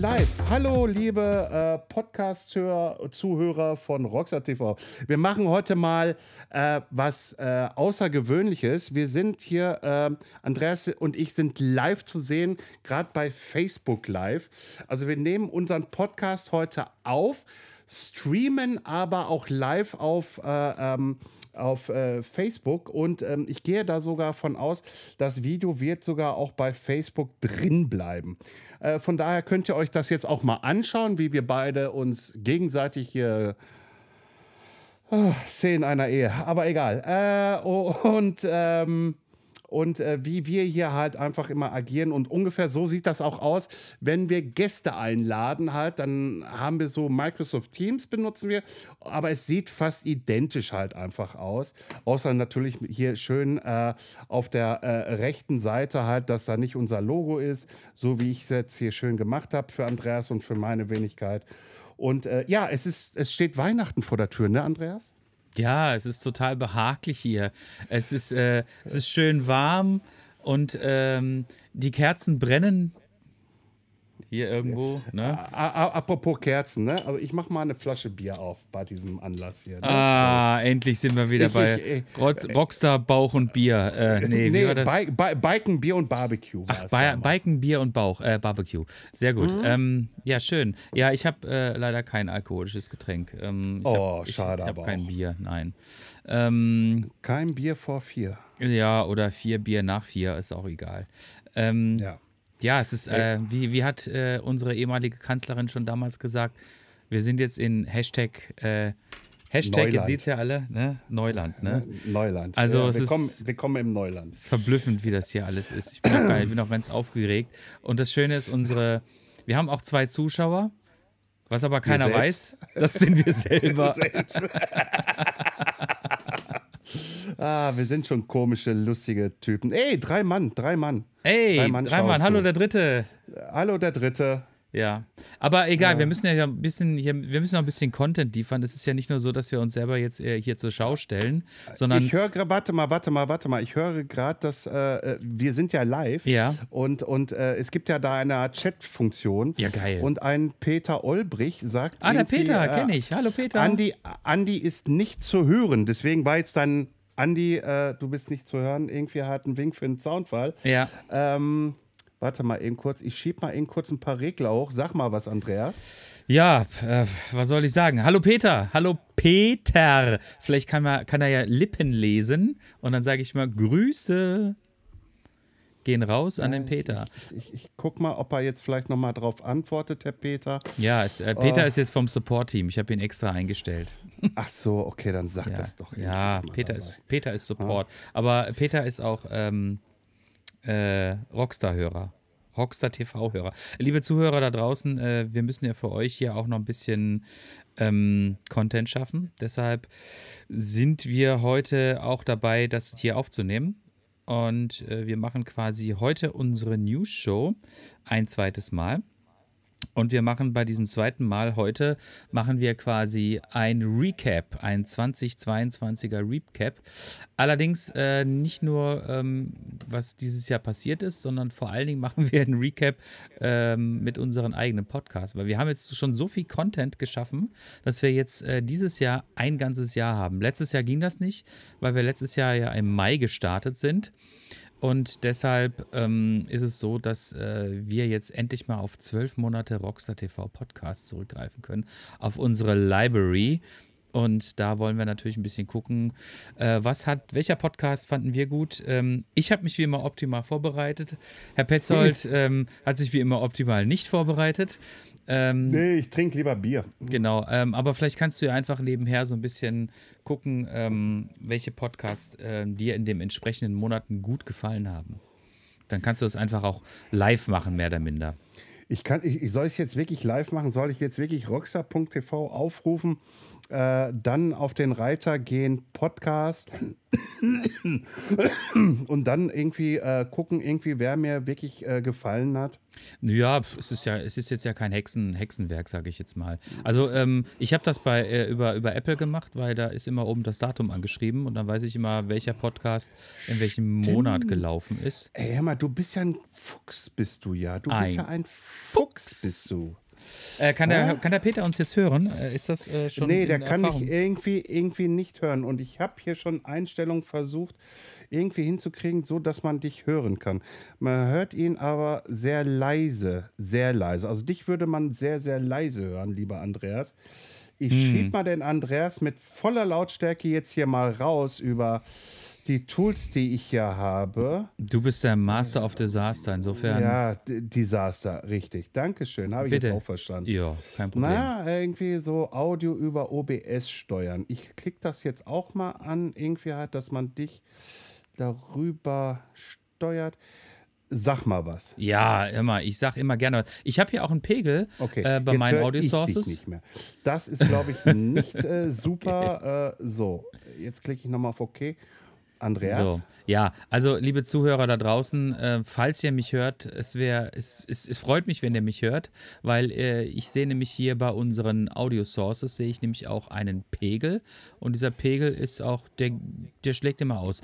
live. Hallo, liebe äh, Podcast-Zuhörer von Rockstar TV. Wir machen heute mal äh, was äh, Außergewöhnliches. Wir sind hier, äh, Andreas und ich sind live zu sehen, gerade bei Facebook Live. Also wir nehmen unseren Podcast heute auf, streamen aber auch live auf äh, ähm, auf äh, Facebook und ähm, ich gehe da sogar von aus, das Video wird sogar auch bei Facebook drin bleiben. Äh, von daher könnt ihr euch das jetzt auch mal anschauen, wie wir beide uns gegenseitig hier äh, sehen einer Ehe. Aber egal. Äh, und ähm, und äh, wie wir hier halt einfach immer agieren. Und ungefähr so sieht das auch aus, wenn wir Gäste einladen halt, dann haben wir so Microsoft Teams benutzen wir, aber es sieht fast identisch halt einfach aus. Außer natürlich hier schön äh, auf der äh, rechten Seite halt, dass da nicht unser Logo ist, so wie ich es jetzt hier schön gemacht habe für Andreas und für meine Wenigkeit. Und äh, ja, es ist, es steht Weihnachten vor der Tür, ne, Andreas? Ja, es ist total behaglich hier. Es ist, äh, es ist schön warm und ähm, die Kerzen brennen hier irgendwo. Ne? Apropos Kerzen, ne? Also ich mache mal eine Flasche Bier auf bei diesem Anlass hier. Ne? Ah, Prost. endlich sind wir wieder ich, bei ich, ich, Rockstar Bauch und Bier. Äh, nee, nee Bi Bi Biken, Bier und Barbecue. Ach, Bi Biken, Bier und Bauch, äh, Barbecue. Sehr gut. Mhm. Ähm, ja, schön. Ja, ich habe äh, leider kein alkoholisches Getränk. Ähm, oh, hab, schade ich, ich aber kein auch. Bier, nein. Ähm, kein Bier vor vier. Ja, oder vier Bier nach vier, ist auch egal. Ähm, ja. Ja, es ist, äh, wie, wie hat äh, unsere ehemalige Kanzlerin schon damals gesagt, wir sind jetzt in Hashtag, äh, Hashtag, Neuland. jetzt seht ja alle, ne? Neuland, ne? Neuland. Also ja, es ist, willkommen im Neuland. Es ist verblüffend, wie das hier alles ist. Ich bin auch, ich bin auch ganz aufgeregt. Und das Schöne ist, unsere, wir haben auch zwei Zuschauer, was aber keiner weiß, das sind wir selber. Ah, wir sind schon komische, lustige Typen. Ey, drei Mann, drei Mann. Ey, drei Mann, drei Mann. hallo der Dritte. Hallo der Dritte. Ja, aber egal, ja. wir müssen ja ein bisschen, wir müssen noch ein bisschen Content liefern. Es ist ja nicht nur so, dass wir uns selber jetzt äh, hier zur Schau stellen, sondern. Ich höre gerade, warte mal, warte mal, warte mal. Ich höre gerade, dass äh, äh, wir sind ja live. Ja. Und, und äh, es gibt ja da eine Chat-Funktion. Ja, geil. Und ein Peter Olbrich sagt. Ah, der Peter, äh, kenne ich. Hallo Peter. Andi, Andi ist nicht zu hören. Deswegen war jetzt dein Andi, äh, du bist nicht zu hören. Irgendwie hat einen Wink für einen Soundfall. Ja. Ähm, warte mal eben kurz. Ich schieb mal eben kurz ein paar Regler hoch. Sag mal was, Andreas. Ja, äh, was soll ich sagen? Hallo Peter. Hallo Peter. Vielleicht kann, man, kann er ja Lippen lesen. Und dann sage ich mal Grüße gehen raus an den Peter. Ich, ich, ich, guck mal, ob er jetzt vielleicht nochmal drauf antwortet, Herr Peter. Ja, es, äh, Peter uh, ist jetzt vom Support-Team. Ich habe ihn extra eingestellt. Ach so, okay, dann sag ja. das doch. Ja, Peter ist, Peter ist Support. Ah. Aber Peter ist auch ähm, äh, Rockstar-Hörer. Rockstar TV-Hörer. Liebe Zuhörer da draußen, äh, wir müssen ja für euch hier auch noch ein bisschen ähm, Content schaffen. Deshalb sind wir heute auch dabei, das hier aufzunehmen. Und äh, wir machen quasi heute unsere News-Show ein zweites Mal. Und wir machen bei diesem zweiten Mal heute, machen wir quasi ein Recap, ein 2022er Recap. Allerdings äh, nicht nur, ähm, was dieses Jahr passiert ist, sondern vor allen Dingen machen wir ein Recap ähm, mit unseren eigenen Podcasts. Weil wir haben jetzt schon so viel Content geschaffen, dass wir jetzt äh, dieses Jahr ein ganzes Jahr haben. Letztes Jahr ging das nicht, weil wir letztes Jahr ja im Mai gestartet sind. Und deshalb ähm, ist es so, dass äh, wir jetzt endlich mal auf zwölf Monate Rockstar TV Podcast zurückgreifen können, auf unsere Library. Und da wollen wir natürlich ein bisschen gucken, äh, was hat, welcher Podcast fanden wir gut? Ähm, ich habe mich wie immer optimal vorbereitet. Herr Petzold ähm, hat sich wie immer optimal nicht vorbereitet. Ähm, nee, ich trinke lieber Bier. Genau, ähm, aber vielleicht kannst du ja einfach nebenher so ein bisschen gucken, ähm, welche Podcasts äh, dir in den entsprechenden Monaten gut gefallen haben. Dann kannst du das einfach auch live machen, mehr oder minder. Ich, kann, ich, ich soll es jetzt wirklich live machen? Soll ich jetzt wirklich rockstar.tv aufrufen äh, dann auf den Reiter gehen, Podcast und dann irgendwie äh, gucken, irgendwie, wer mir wirklich äh, gefallen hat. Ja, es ist ja, es ist jetzt ja kein Hexen, Hexenwerk, sage ich jetzt mal. Also ähm, ich habe das bei äh, über, über Apple gemacht, weil da ist immer oben das Datum angeschrieben und dann weiß ich immer, welcher Podcast in welchem Stimmt. Monat gelaufen ist. Ey, hör mal, du bist ja ein Fuchs, bist du ja. Du ein bist ja ein Fuchs, Fuchs. bist du. Äh, kann, der, kann der Peter uns jetzt hören? Äh, ist das äh, schon. Nee, der kann mich irgendwie, irgendwie nicht hören. Und ich habe hier schon Einstellungen versucht, irgendwie hinzukriegen, so dass man dich hören kann. Man hört ihn aber sehr leise, sehr leise. Also dich würde man sehr, sehr leise hören, lieber Andreas. Ich hm. schieb mal den Andreas mit voller Lautstärke jetzt hier mal raus über die Tools, die ich hier habe. Du bist der Master of Disaster, insofern. Ja, Disaster, richtig. Dankeschön, habe ich Bitte. jetzt auch verstanden. Ja, kein Problem. Na, irgendwie so Audio über OBS steuern. Ich klicke das jetzt auch mal an, irgendwie halt, dass man dich darüber steuert. Sag mal was. Ja, immer. Ich sag immer gerne. Ich habe hier auch einen Pegel okay. äh, bei meinen Audio Sources. nicht mehr. Das ist, glaube ich, nicht äh, super. Okay. Äh, so, jetzt klicke ich nochmal auf OK. Andreas? So, ja, also liebe Zuhörer da draußen, äh, falls ihr mich hört, es, wär, es, es, es freut mich, wenn ihr mich hört, weil äh, ich sehe nämlich hier bei unseren Audio Sources, sehe ich nämlich auch einen Pegel und dieser Pegel ist auch, der, der schlägt immer aus.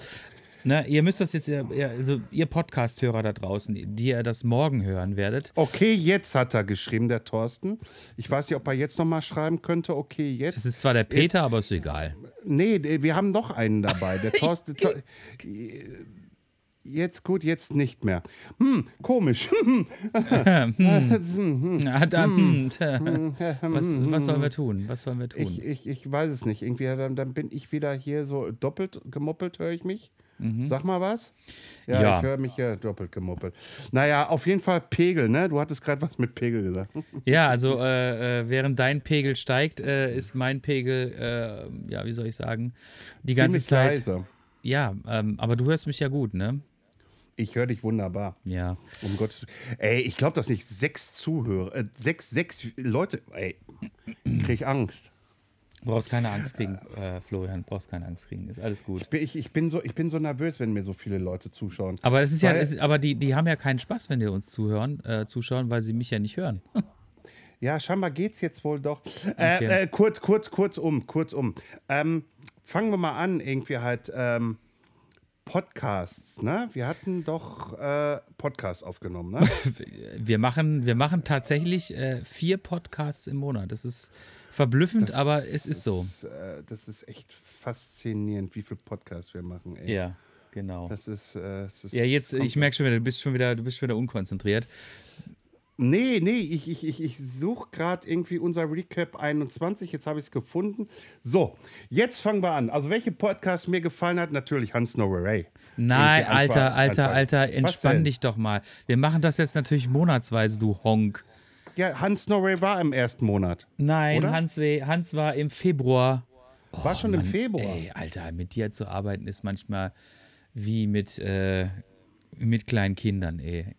Ne, ihr müsst das jetzt, also ihr Podcast-Hörer da draußen, die ihr das morgen hören werdet. Okay, jetzt hat er geschrieben, der Thorsten. Ich weiß nicht, ob er jetzt nochmal schreiben könnte. Okay, jetzt. Es ist zwar der Peter, aber ist egal. Nee, wir haben noch einen dabei. Der Thorsten. Jetzt gut, jetzt nicht mehr. Hm, komisch. hm. was, was sollen wir tun? Was sollen wir tun? Ich, ich, ich weiß es nicht. Irgendwie, dann, dann bin ich wieder hier so doppelt gemoppelt, höre ich mich. Mhm. Sag mal was. Ja, ja. ich höre mich ja doppelt gemoppelt. Naja, auf jeden Fall Pegel, ne? Du hattest gerade was mit Pegel gesagt. Ja, also äh, äh, während dein Pegel steigt, äh, ist mein Pegel, äh, ja, wie soll ich sagen, die Ziemlich ganze Zeit. Leise. Ja, ähm, aber du hörst mich ja gut, ne? Ich höre dich wunderbar. Ja. Um Gottes Ey, ich glaube, dass nicht sechs Zuhörer, äh, sechs, sechs Leute, ey, krieg Angst. Du brauchst keine Angst kriegen, äh, Florian. Du brauchst keine Angst kriegen. Ist alles gut. Ich bin, ich, ich, bin so, ich bin so nervös, wenn mir so viele Leute zuschauen. Aber es ist weil, ja, es, aber die, die haben ja keinen Spaß, wenn die uns zuhören, äh, zuschauen, weil sie mich ja nicht hören. ja, scheinbar geht's jetzt wohl doch. Äh, okay. Äh, kurz, kurz, kurz um, kurz um. Ähm, fangen wir mal an, irgendwie halt. Ähm, Podcasts, ne? Wir hatten doch äh, Podcasts aufgenommen, ne? wir, machen, wir machen tatsächlich äh, vier Podcasts im Monat. Das ist verblüffend, das aber es ist, so. Äh, das ist echt faszinierend, wie viele Podcasts wir machen. Ey. Ja, genau. Das ist, äh, das ist ja, jetzt, ich merke schon wieder, du bist schon wieder, du bist schon wieder unkonzentriert. Nee, nee, ich, ich, ich, ich suche gerade irgendwie unser Recap 21. Jetzt habe ich es gefunden. So, jetzt fangen wir an. Also, welche Podcast mir gefallen hat? Natürlich Hans No Ray. Nein, Alter, Alter, Alter, entspann dich doch mal. Wir machen das jetzt natürlich monatsweise, du Honk. Ja, Hans No Ray war im ersten Monat. Nein, Hans, Hans war im Februar. Oh, war schon Mann, im Februar. Ey, Alter, mit dir zu arbeiten ist manchmal wie mit, äh, mit kleinen Kindern, ey.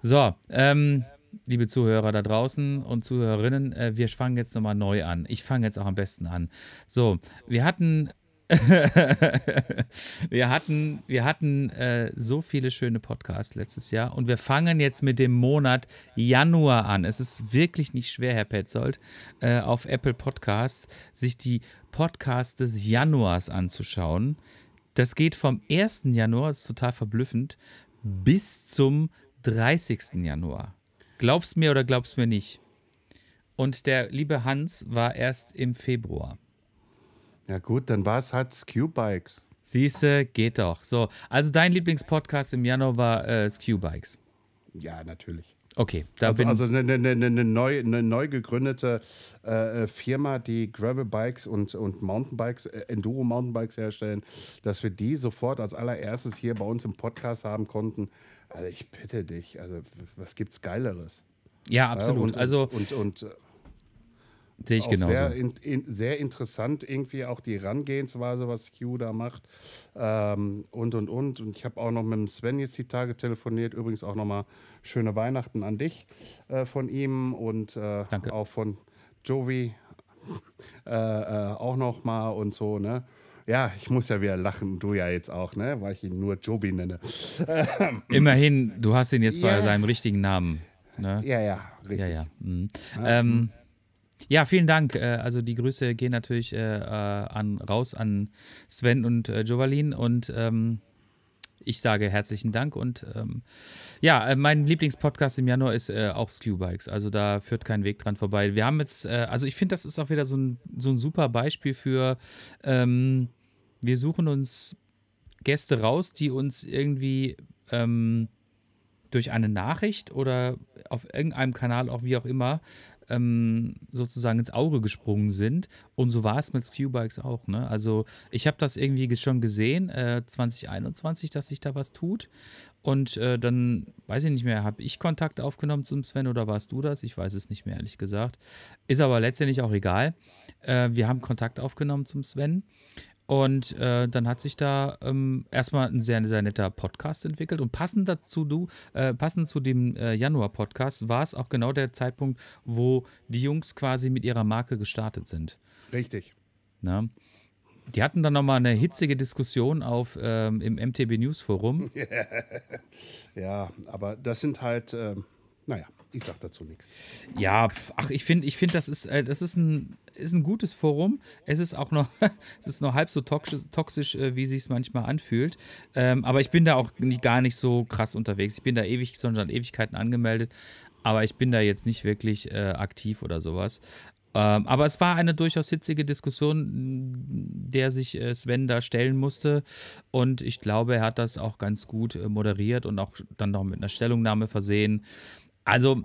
So, ähm, liebe Zuhörer da draußen und Zuhörerinnen, äh, wir fangen jetzt nochmal neu an. Ich fange jetzt auch am besten an. So, wir hatten. wir hatten, wir hatten äh, so viele schöne Podcasts letztes Jahr und wir fangen jetzt mit dem Monat Januar an. Es ist wirklich nicht schwer, Herr Petzold, äh, auf Apple Podcasts sich die Podcasts des Januars anzuschauen. Das geht vom 1. Januar, das ist total verblüffend, bis zum 30. Januar. Glaubst mir oder glaubst mir nicht? Und der liebe Hans war erst im Februar. Ja gut, dann war es halt Q-Bikes. Siehste, geht doch. So, also dein Lieblingspodcast im Januar war äh, Q-Bikes. Ja, natürlich. Okay, da also, bin also eine, eine, eine, neu, eine neu gegründete äh, Firma, die Gravel-Bikes und, und Mountainbikes, äh, Enduro-Mountainbikes herstellen, dass wir die sofort als allererstes hier bei uns im Podcast haben konnten. Also ich bitte dich, also was gibt's Geileres? Ja, absolut. Ja, und, also und, und, und äh, Sehe ich genauso. Sehr, in, in, sehr interessant irgendwie auch die Herangehensweise, was Q da macht ähm, und und und. Und ich habe auch noch mit dem Sven jetzt die Tage telefoniert. Übrigens auch nochmal schöne Weihnachten an dich äh, von ihm und äh, auch von Jovi. äh, äh, auch noch mal und so, ne? Ja, ich muss ja wieder lachen, du ja jetzt auch, ne? Weil ich ihn nur Joby nenne. Immerhin, du hast ihn jetzt bei seinem richtigen Namen. Ne? Ja, ja, richtig. Ja, ja. Mhm. Ähm, ja, vielen Dank. Äh, Also die Grüße gehen natürlich äh, äh, an, raus an Sven und äh, Jovalin und ähm, ich sage herzlichen Dank und ähm, ja, äh, mein Lieblingspodcast im Januar ist äh, auch Skew-Bikes. Also da führt kein Weg dran vorbei. Wir haben jetzt, äh, also ich finde, das ist auch wieder so ein, so ein super Beispiel für, ähm, wir suchen uns Gäste raus, die uns irgendwie ähm, durch eine Nachricht oder auf irgendeinem Kanal, auch wie auch immer, ähm, sozusagen ins Auge gesprungen sind. Und so war es mit Q-Bikes auch. Ne? Also ich habe das irgendwie schon gesehen, äh, 2021, dass sich da was tut. Und äh, dann, weiß ich nicht mehr, habe ich Kontakt aufgenommen zum Sven oder warst du das? Ich weiß es nicht mehr, ehrlich gesagt. Ist aber letztendlich auch egal. Äh, wir haben Kontakt aufgenommen zum Sven. Und äh, dann hat sich da ähm, erstmal ein sehr, sehr netter Podcast entwickelt. Und passend dazu, du, äh, passend zu dem äh, Januar-Podcast war es auch genau der Zeitpunkt, wo die Jungs quasi mit ihrer Marke gestartet sind. Richtig. Na? Die hatten dann nochmal eine hitzige Diskussion auf, ähm, im MTB News Forum. Ja, aber das sind halt, ähm, naja, ich sag dazu nichts. Ja, ach, ich finde, ich find, das, ist, äh, das ist, ein, ist ein gutes Forum. Es ist auch noch, es ist noch halb so toxisch, toxisch äh, wie sich es manchmal anfühlt. Ähm, aber ich bin da auch nicht, gar nicht so krass unterwegs. Ich bin da ewig, sondern Ewigkeiten angemeldet. Aber ich bin da jetzt nicht wirklich äh, aktiv oder sowas. Ähm, aber es war eine durchaus hitzige Diskussion, der sich äh, Sven da stellen musste. Und ich glaube, er hat das auch ganz gut äh, moderiert und auch dann noch mit einer Stellungnahme versehen. Also,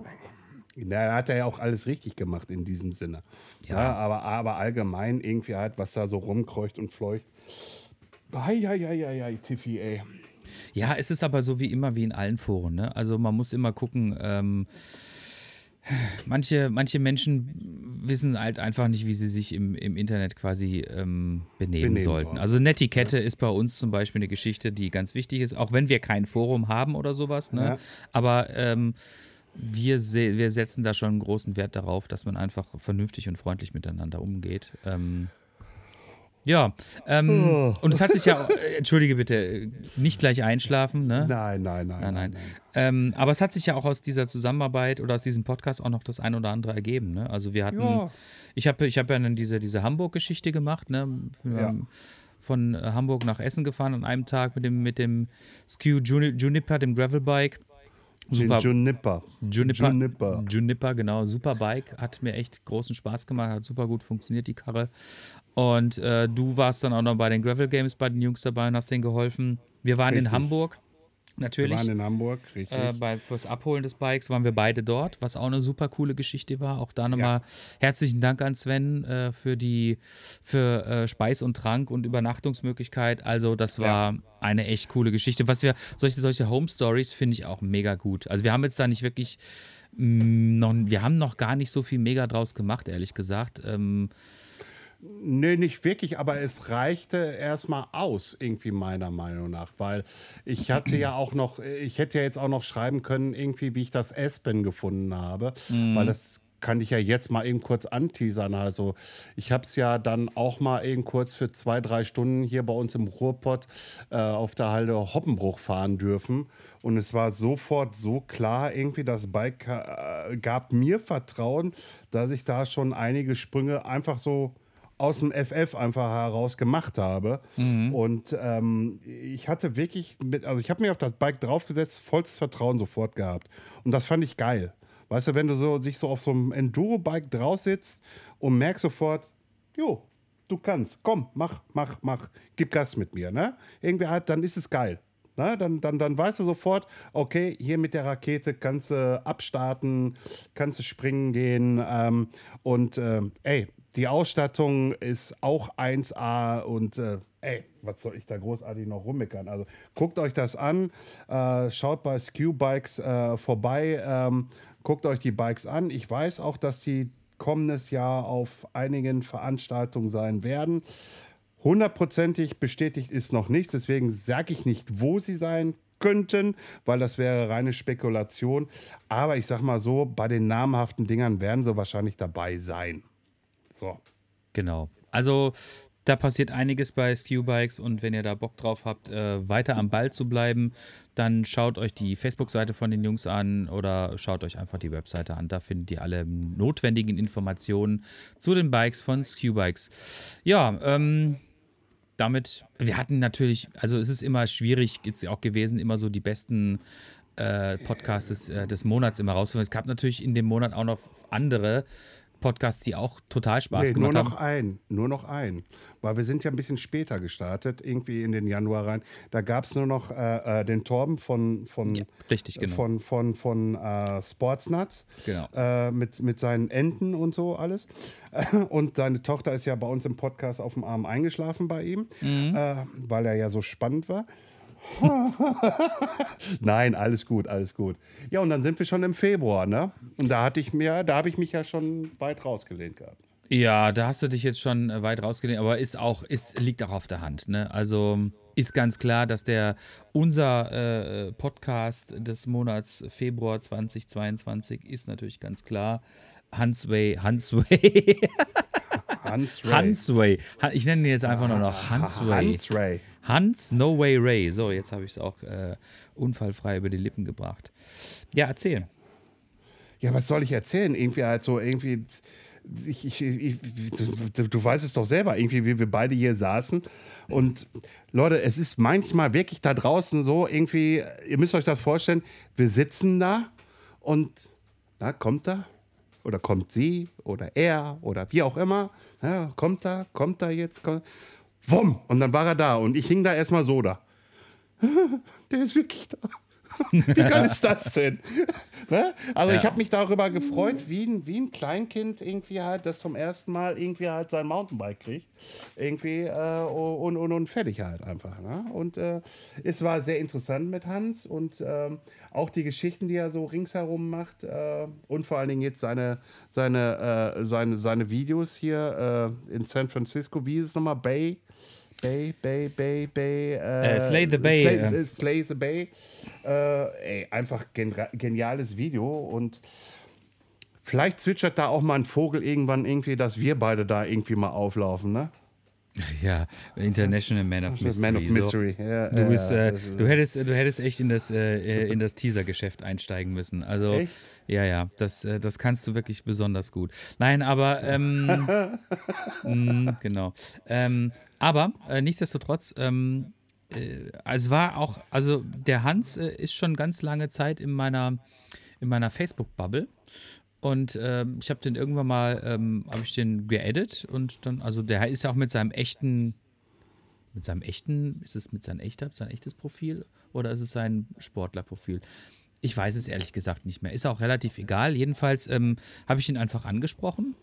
Da hat er ja auch alles richtig gemacht in diesem Sinne. Ja. Ja, aber, aber allgemein irgendwie halt, was da so rumkreucht und fleucht. Eieieiei, Tiffy, ey. Ja, es ist aber so wie immer wie in allen Foren. Ne? Also man muss immer gucken. Ähm, manche, manche Menschen wissen halt einfach nicht, wie sie sich im, im Internet quasi ähm, benehmen, Benehmen sollten. sollen. Also Netiquette ist bei uns zum Beispiel eine Geschichte, die ganz wichtig ist, auch wenn wir kein Forum haben oder sowas. Ne? Ja. Aber ähm, wir, se wir setzen da schon einen großen Wert darauf, dass man einfach vernünftig und freundlich miteinander umgeht. Ähm, ja, ähm, Oh. und es hat sich ja, äh, entschuldige bitte, nicht gleich einschlafen, ne? Nein, nein, nein. Nein, nein. Ähm, aber es hat sich ja auch aus dieser Zusammenarbeit oder aus diesem Podcast auch noch das ein oder andere ergeben. Ne? Also wir hatten, Ja. ich habe ich hab ja dann diese, diese Hamburg-Geschichte gemacht. Ne? Wir Ja. von äh, Hamburg nach Essen gefahren an einem Tag mit dem, mit dem Skew Juni Juniper, dem Gravelbike. Super. Juniper. Juniper, Juniper. Juniper, genau. Super Bike. Hat mir echt großen Spaß gemacht. Hat super gut funktioniert, die Karre. Und äh, du warst dann auch noch bei den Gravel Games bei den Jungs dabei und hast denen geholfen. Wir waren in Richtig. Hamburg. Wir Natürlich. waren in Hamburg, richtig. Äh, bei, fürs Abholen des Bikes waren wir beide dort, was auch eine super coole Geschichte war. Auch da nochmal herzlichen Dank an Sven äh, für die für äh, Speis und Trank und Übernachtungsmöglichkeit. Also das war eine echt coole Geschichte. Was wir solche solche Home Stories finde ich auch mega gut. Also wir haben jetzt da nicht wirklich mh, noch, wir haben noch gar nicht so viel mega draus gemacht, ehrlich gesagt. Ähm, Nee, nicht wirklich, aber es reichte erstmal aus, irgendwie meiner Meinung nach, weil ich hatte ja auch noch, ich hätte ja jetzt auch noch schreiben können, irgendwie, wie ich das Aspen gefunden habe, weil das kann ich ja jetzt mal eben kurz anteasern. Also ich habe es ja dann auch mal eben kurz für zwei, drei Stunden hier bei uns im Ruhrpott äh, auf der Halde Hoppenbruch fahren dürfen. Und es war sofort so klar, irgendwie das Bike äh, gab mir Vertrauen, dass ich da schon einige Sprünge einfach so aus dem FF einfach heraus gemacht habe. Und ähm, ich hatte wirklich, mit, also ich habe mir auf das Bike draufgesetzt, vollstes Vertrauen sofort gehabt. Und das fand ich geil. Weißt du, wenn du so dich so auf so einem Enduro-Bike drauf sitzt und merkst sofort, jo, du kannst, komm, mach, mach, mach, gib Gas mit mir, ne? Irgendwie halt, dann ist es geil. Ne? Dann, dann, dann weißt du sofort, okay, hier mit der Rakete kannst du abstarten, kannst du springen gehen. Ähm, und ähm, ey, die Ausstattung ist auch 1A und äh, ey, was soll ich da großartig noch rummeckern? Also guckt euch das an, äh, schaut bei Skew Bikes äh, vorbei, ähm, guckt euch die Bikes an. Ich weiß auch, dass die kommendes Jahr auf einigen Veranstaltungen sein werden. Hundertprozentig bestätigt ist noch nichts, deswegen sage ich nicht, wo sie sein könnten, weil das wäre reine Spekulation. Aber ich sag mal so, bei den namhaften Dingern werden sie wahrscheinlich dabei sein. So. Genau. Also da passiert einiges bei Skew-Bikes und wenn ihr da Bock drauf habt, äh, weiter am Ball zu bleiben, dann schaut euch die Facebook-Seite von den Jungs an oder schaut euch einfach die Webseite an. Da findet ihr alle notwendigen Informationen zu den Bikes von Skew-Bikes. Ja, ähm, damit, wir hatten natürlich, also es ist immer schwierig, jetzt auch gewesen, immer so die besten äh, Podcasts des, äh, des Monats immer rauszufinden. Es gab natürlich in dem Monat auch noch andere Podcasts, die auch total Spaß Nee, gemacht nur noch haben. ein, nur noch ein. Weil wir sind ja ein bisschen später gestartet, irgendwie in den Januar rein. Da gab es nur noch äh, äh, den Torben von, von, Ja, richtig, genau. von, von, von äh, Sportsnuts Genau. äh, mit, mit seinen Enten und so alles. Und seine Tochter ist ja bei uns im Podcast auf dem Arm eingeschlafen bei ihm, Mhm. äh, weil er ja so spannend war. Nein, alles gut, alles gut. Ja, und dann sind wir schon im Februar, ne? Und da hatte ich mir, da habe ich mich ja schon weit rausgelehnt gehabt. Ja, da hast du dich jetzt schon äh, weit rausgelehnt, aber ist auch, ist, liegt auch auf der Hand. Ne? Also ist ganz klar, dass der unser äh, Podcast des Monats Februar 2022 ist natürlich ganz klar Hansway, Hansway. Hansway. Ha- Ich nenne ihn jetzt einfach nur noch Hansway. Hans Ray. Hans No Way Ray. So, jetzt habe ich es auch äh, unfallfrei über die Lippen gebracht. Ja, erzähl. Ja, was soll ich erzählen? Irgendwie halt so, irgendwie. Ich, ich, ich, du, du weißt es doch selber, irgendwie, wie wir beide hier saßen. Und Leute, es ist manchmal wirklich da draußen so, irgendwie, ihr müsst euch das vorstellen, wir sitzen da und na, kommt er oder kommt sie oder er oder wie auch immer. Ja, kommt er, kommt er jetzt, kommt, wumm, und dann war er da und ich hing da erstmal so da. Der ist wirklich da. Wie geil ist das denn? ne? Also Ja. ich habe mich darüber gefreut, wie ein, wie ein Kleinkind irgendwie halt, das zum ersten Mal irgendwie halt sein Mountainbike kriegt. Irgendwie äh, und, und, und fertig halt einfach. Ne? Und äh, es war sehr interessant mit Hans und ähm, auch die Geschichten, die er so ringsherum macht äh, und vor allen Dingen jetzt seine, seine, äh, seine, seine Videos hier äh, in San Francisco. Wie ist es nochmal? Bay? Bay, Bay, Bay, Bay. Äh, Äh, Slay the Bay, Slay, äh. Slay the Bay. Äh, ey, einfach geniales Video und vielleicht zwitschert da auch mal ein Vogel irgendwann irgendwie, dass wir beide da irgendwie mal auflaufen, ne? Ja, International Man of Mystery. Man of so. Mystery. Ja, Du, ja, bist, äh, das ist- du, hättest, du hättest echt in das, äh, in das Teaser-Geschäft einsteigen müssen. Also, Echt? ja, ja, das, äh, das kannst du wirklich besonders gut. Nein, aber, ähm, mh, genau. Ähm, aber äh, nichtsdestotrotz, ähm, äh, es war auch, also der Hans äh, ist schon ganz lange Zeit in meiner, in meiner Facebook-Bubble. Und ähm, ich habe den irgendwann mal, ähm, habe ich den geedit und dann, also der ist ja auch mit seinem echten, mit seinem echten, ist es mit seinem echter, sein echtes Profil oder ist es sein Sportlerprofil? Ich weiß es ehrlich gesagt nicht mehr. Ist auch relativ egal. Jedenfalls ähm, habe ich ihn einfach angesprochen,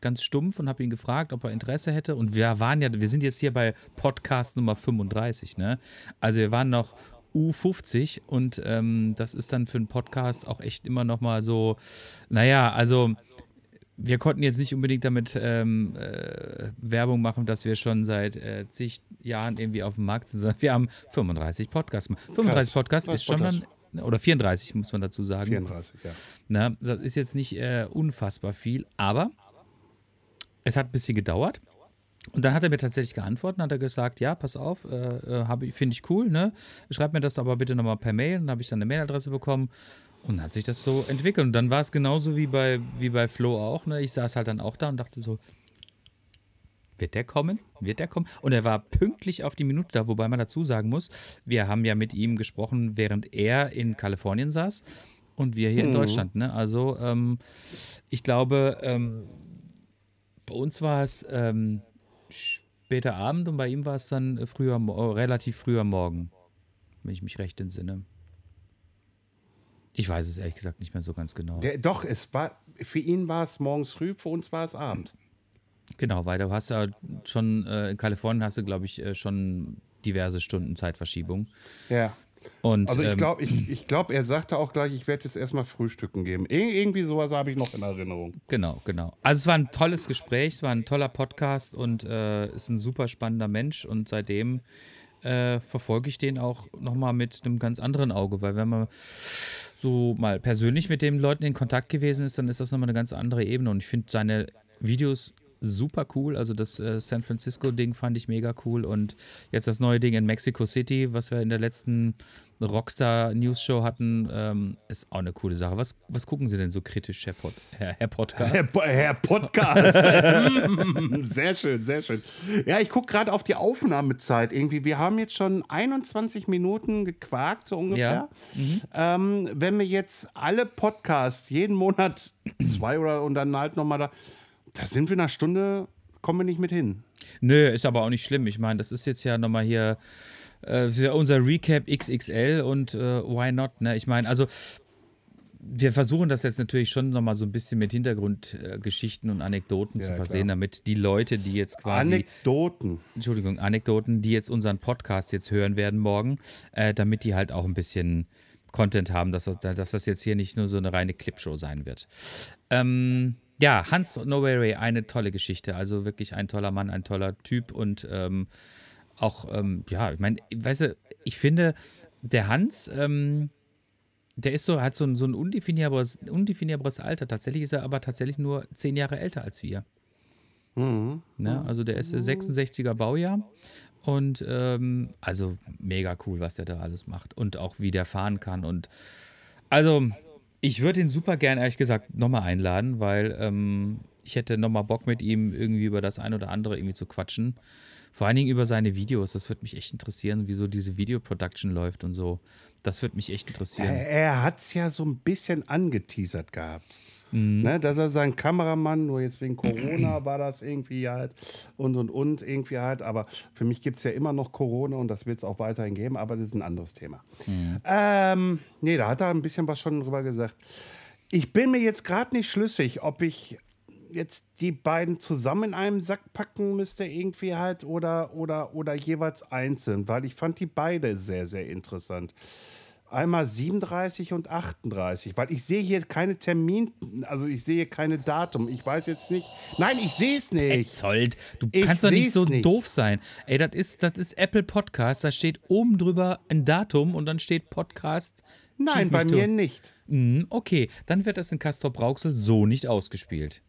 ganz stumpf und habe ihn gefragt, ob er Interesse hätte. Und wir waren ja, wir sind jetzt hier bei Podcast Nummer 35, ne? Also wir waren noch U50 und ähm, das ist dann für einen Podcast auch echt immer noch mal so, naja, also wir konnten jetzt nicht unbedingt damit ähm, äh, Werbung machen, dass wir schon seit äh, zig Jahren irgendwie auf dem Markt sind, sondern wir haben 35 Podcasts. gemacht. 35 Podcasts ist schon dann, oder 34 muss man dazu sagen. 34, ja. Na, das ist jetzt nicht äh, unfassbar viel, aber es hat ein bisschen gedauert. Und dann hat er mir tatsächlich geantwortet und hat er gesagt, ja, pass auf, äh, äh, finde ich cool, ne? Schreib mir das aber bitte nochmal per Mail. Und dann habe ich dann eine Mailadresse bekommen und dann hat sich das so entwickelt. Und dann war es genauso wie bei, wie bei Flo auch, ne? Ich saß halt dann auch da und dachte so, wird der kommen? Wird der kommen? Und er war pünktlich auf die Minute da, wobei man dazu sagen muss, wir haben ja mit ihm gesprochen, während er in Kalifornien saß und wir hier in Deutschland. Ne? Also ähm, ich glaube, ähm, bei uns war es ähm, später Abend und bei ihm war es dann äh, früher, mo- relativ früher Morgen, wenn ich mich recht entsinne. Ich weiß es ehrlich gesagt nicht mehr so ganz genau. Der, doch, es war, für ihn war es morgens früh, für uns war es Abend. Genau, weil du hast ja schon, äh, in Kalifornien hast du, glaube ich, äh, schon diverse Stunden Zeitverschiebung. Ja. Und, Also ich ähm, glaube, ich, ich glaub, er sagte auch gleich, ich werde jetzt erstmal Frühstücken geben. Ir irgendwie sowas habe ich noch in Erinnerung. Genau, genau. Also es war ein tolles Gespräch, es war ein toller Podcast und äh, ist ein super spannender Mensch und seitdem äh, verfolge ich den auch nochmal mit einem ganz anderen Auge, weil wenn man so mal persönlich mit den Leuten in Kontakt gewesen ist, dann ist das nochmal eine ganz andere Ebene und ich finde seine Videos super cool. Also das äh, San Francisco-Ding fand ich mega cool. Und jetzt das neue Ding in Mexico City, was wir in der letzten Rockstar News Show hatten, ähm, ist auch eine coole Sache. Was, was gucken Sie denn so kritisch, Herr, Pod, Herr, Herr Podcast? Herr, Herr Podcast. sehr schön, sehr schön. Ja, ich gucke gerade auf die Aufnahmezeit. Irgendwie, wir haben jetzt schon 21 Minuten gequakt, so ungefähr. Ja. Mhm. Ähm, wenn wir jetzt alle Podcasts jeden Monat zwei oder und dann halt nochmal da, da sind wir in einer Stunde, kommen wir nicht mit hin. Nö, ist aber auch nicht schlimm. Ich meine, das ist jetzt ja nochmal hier äh, unser Recap XXL und äh, why not, ne? Ich meine, also wir versuchen das jetzt natürlich schon nochmal so ein bisschen mit Hintergrundgeschichten und Anekdoten ja, zu versehen, klar. damit die Leute, die jetzt quasi. Anekdoten. Entschuldigung, Anekdoten, die jetzt unseren Podcast jetzt hören werden morgen, äh, damit die halt auch ein bisschen Content haben, dass das, dass das jetzt hier nicht nur so eine reine Clipshow sein wird. Ähm, ja, Hans Nowhere, eine tolle Geschichte. Also wirklich ein toller Mann, ein toller Typ und ähm, auch, ähm, ja, ich meine, weißt du, ich finde, der Hans, ähm, der ist so, hat so ein, so ein undefinierbares, undefinierbares Alter. Tatsächlich ist er aber tatsächlich nur zehn Jahre älter als wir. Mhm. Ne? Also der ist 66er Baujahr und ähm, also mega cool, was der da alles macht und auch wie der fahren kann. Und also ich würde ihn super gern, ehrlich gesagt, nochmal einladen, weil ähm, ich hätte nochmal Bock mit ihm irgendwie über das ein oder andere irgendwie zu quatschen. Vor allen Dingen über seine Videos. Das würde mich echt interessieren, wie so diese Videoproduction läuft und so. Das würde mich echt interessieren. Er, er hat es ja so ein bisschen angeteasert gehabt. Mhm. Ne, dass er sein Kameramann, nur jetzt wegen Corona war das irgendwie halt und und und irgendwie halt. Aber für mich gibt es ja immer noch Corona und das wird es auch weiterhin geben, aber das ist ein anderes Thema. Mhm. Ähm, nee, da hat er ein bisschen was schon drüber gesagt. Ich bin mir jetzt gerade nicht schlüssig, ob ich jetzt die beiden zusammen in einem Sack packen müsste, irgendwie halt, oder, oder, oder jeweils einzeln, weil ich fand die beide sehr, sehr interessant. Einmal 37 und 38, weil ich sehe hier keine Termin, also ich sehe keine Datum. Ich weiß jetzt nicht. Nein, ich sehe es nicht. Zold, du ich kannst doch nicht so nicht. doof sein. Ey, das ist, das ist Apple Podcast, da steht oben drüber ein Datum und dann steht Podcast. Nein, bei mir nicht. Mhm, okay, dann wird das in Castor Brauxel so nicht ausgespielt.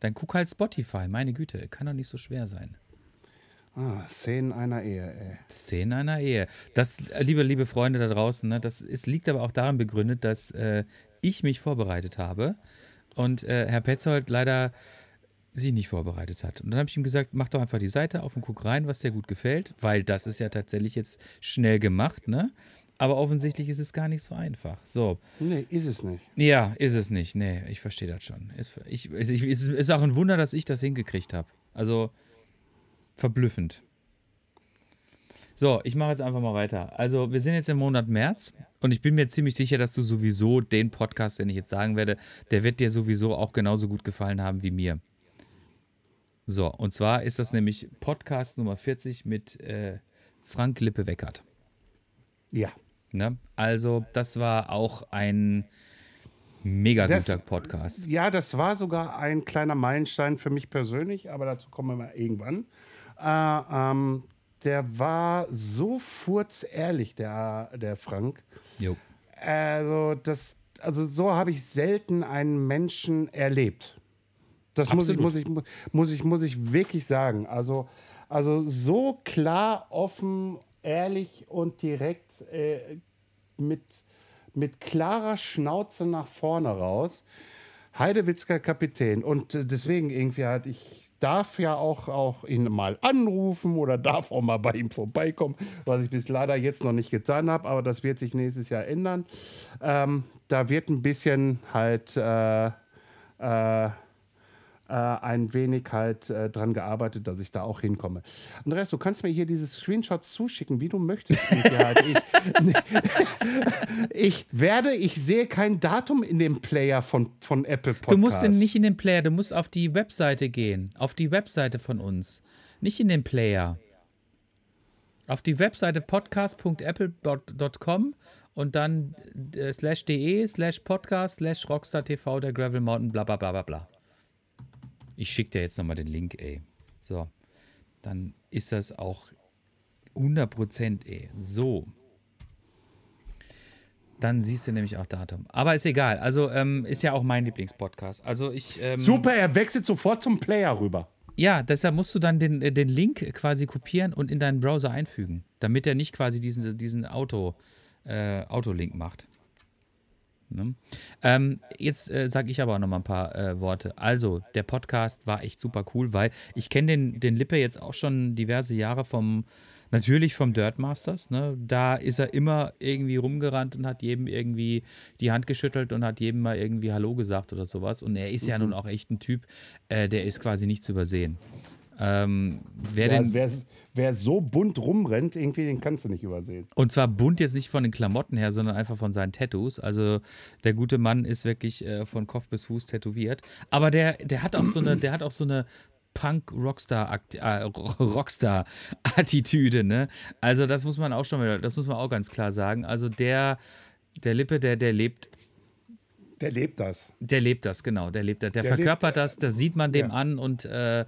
Dann guck halt Spotify, meine Güte, kann doch nicht so schwer sein. Ah, Szenen einer Ehe, ey. Szenen einer Ehe. Das, liebe, liebe Freunde da draußen, ne, das ist, liegt aber auch daran begründet, dass äh, ich mich vorbereitet habe und äh, Herr Petzold leider sich nicht vorbereitet hat. Und dann habe ich ihm gesagt, mach doch einfach die Seite auf und guck rein, was dir gut gefällt, weil das ist ja tatsächlich jetzt schnell gemacht, ne? Aber offensichtlich ist es gar nicht so einfach. So. Nee, ist es nicht. Ja, ist es nicht. Nee, ich verstehe das schon. Ist, ich, es ist auch ein Wunder, dass ich das hingekriegt habe. Also verblüffend. So, ich mache jetzt einfach mal weiter. Also, wir sind jetzt im Monat März und ich bin mir ziemlich sicher, dass du sowieso den Podcast, den ich jetzt sagen werde, der wird dir sowieso auch genauso gut gefallen haben wie mir. So, und zwar ist das nämlich Podcast Nummer 40 mit äh, Frank Lippe-Weckert. Ja. Ne? Also, das war auch ein mega das, guter Podcast. Ja, das war sogar ein kleiner Meilenstein für mich persönlich, aber dazu kommen wir mal irgendwann. Äh, ähm, der war so furzehrlich, der, der Frank. Jo. Also, das, also so habe ich selten einen Menschen erlebt. Das muss ich, muss, ich, muss, ich, muss ich wirklich sagen. Also, also so klar, offen ehrlich und direkt äh, mit, mit klarer Schnauze nach vorne raus. Heidewitzker Kapitän. Und äh, deswegen irgendwie halt, ich darf ja auch, auch ihn mal anrufen oder darf auch mal bei ihm vorbeikommen, was ich bis leider jetzt noch nicht getan habe, aber das wird sich nächstes Jahr ändern. Ähm, da wird ein bisschen halt äh, äh, äh, ein wenig halt äh, dran gearbeitet, dass ich da auch hinkomme. Andreas, du kannst mir hier diese Screenshots zuschicken, wie du möchtest. halt ich, ich, werde, ich sehe kein Datum in dem Player von, von Apple Podcast. Du musst nicht in den Player, du musst auf die Webseite gehen. Auf die Webseite von uns. Nicht in den Player. Auf die Webseite podcast.apple.com und dann äh, slash de slash podcast slash rockstar tv der Gravel Mountain bla bla bla bla bla. Ich schicke dir jetzt nochmal den Link, ey. So, dann ist das auch 100 ey. So. Dann siehst du nämlich auch Datum. Aber ist egal. Also ähm, ist ja auch mein Lieblingspodcast. Also ich. Ähm, Super, er wechselt sofort zum Player rüber. Ja, deshalb musst du dann den, äh, den Link quasi kopieren und in deinen Browser einfügen, damit er nicht quasi diesen, diesen Auto, äh, Autolink macht. Ne? Ähm, jetzt äh, sage ich aber noch mal ein paar äh, Worte. Also, der Podcast war echt super cool, weil ich kenne den, den Lippe jetzt auch schon diverse Jahre vom, natürlich vom Dirt Masters. Ne? Da ist er immer irgendwie rumgerannt und hat jedem irgendwie die Hand geschüttelt und hat jedem mal irgendwie Hallo gesagt oder sowas. Und er ist ja nun auch echt ein Typ, äh, der ist quasi nicht zu übersehen. Ähm, wer Ja, denn, also wer, so bunt rumrennt, irgendwie, den kannst du nicht übersehen. Und zwar bunt jetzt nicht von den Klamotten her, sondern einfach von seinen Tattoos. Also der gute Mann ist wirklich äh, von Kopf bis Fuß tätowiert. Aber der, der hat auch so eine, der hat auch so eine Punk-Rockstar-Attitüde, äh, Rockstar ne? Also das muss man auch schon wieder, das muss man auch ganz klar sagen. Also der, der Lippe, der, der lebt Der lebt das. der lebt das, genau. Der lebt das. Der, Der verkörpert lebt, äh, das, das sieht man dem ja. an und äh,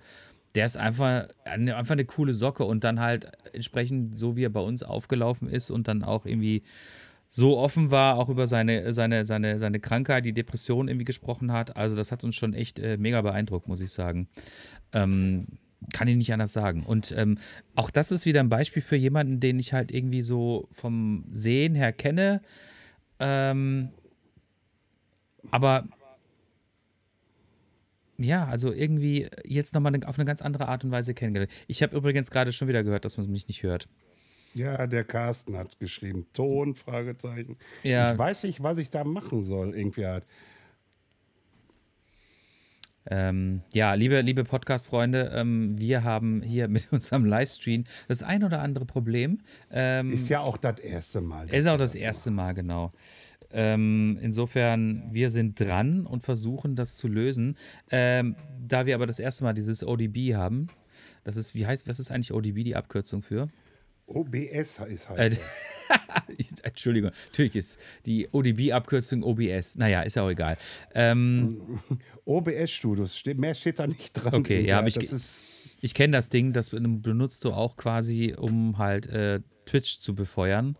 der ist einfach, eine- einfach eine coole Socke und dann halt entsprechend so, wie er bei uns aufgelaufen ist und dann auch irgendwie so offen war, auch über seine, seine, seine, seine Krankheit, die Depression irgendwie gesprochen hat. Also das hat uns schon echt äh, mega beeindruckt, muss ich sagen. Ähm, kann ich nicht anders sagen. Und ähm, auch das ist wieder ein Beispiel für jemanden, den ich halt irgendwie so vom Sehen her kenne. Ähm, aber ja, also irgendwie jetzt nochmal auf eine ganz andere Art und Weise kennengelernt. Ich habe übrigens gerade schon wieder gehört, dass man mich nicht hört. Ja, der Carsten hat geschrieben, Ton, Fragezeichen. Ja. Ich weiß nicht, was ich da machen soll, irgendwie halt. Ähm, ja, liebe, liebe Podcast-Freunde, ähm, wir haben hier mit unserem Livestream das ein oder andere Problem. Ähm, Ist ja auch das erste Mal. ist auch das erste Mal, genau. Ähm, insofern, wir sind dran und versuchen das zu lösen. Ähm, da wir aber das erste Mal dieses ODB haben, das ist, wie heißt, was ist eigentlich ODB, die Abkürzung für? OBS ist heißt Äh. Entschuldigung, natürlich ist die ODB-Abkürzung OBS. Naja, ist ja auch egal. Ähm, OBS-Studios, mehr steht da nicht dran. Okay, ja, hab ich ich kenne das Ding, das benutzt du auch quasi, um halt äh, Twitch zu befeuern.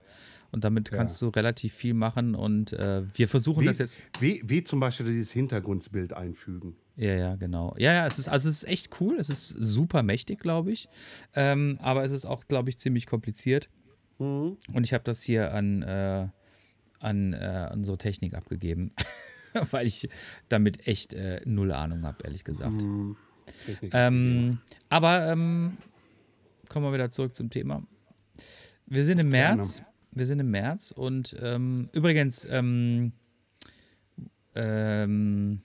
Und damit kannst du relativ viel machen. Und äh, wir versuchen wie, das jetzt. wie, wie zum Beispiel dieses Hintergrundbild einfügen. Ja, ja, genau. Ja, ja, es ist, also es ist echt cool. Es ist super mächtig, glaube ich. Ähm, aber es ist auch, glaube ich, ziemlich kompliziert. Und ich habe das hier an, äh, an äh, unsere Technik abgegeben, weil ich damit echt äh, null Ahnung habe, ehrlich gesagt. Technik. Ähm, aber ähm, kommen wir wieder zurück zum Thema. Wir sind im Gerne. Wir sind im März und ähm, übrigens, ähm, ähm,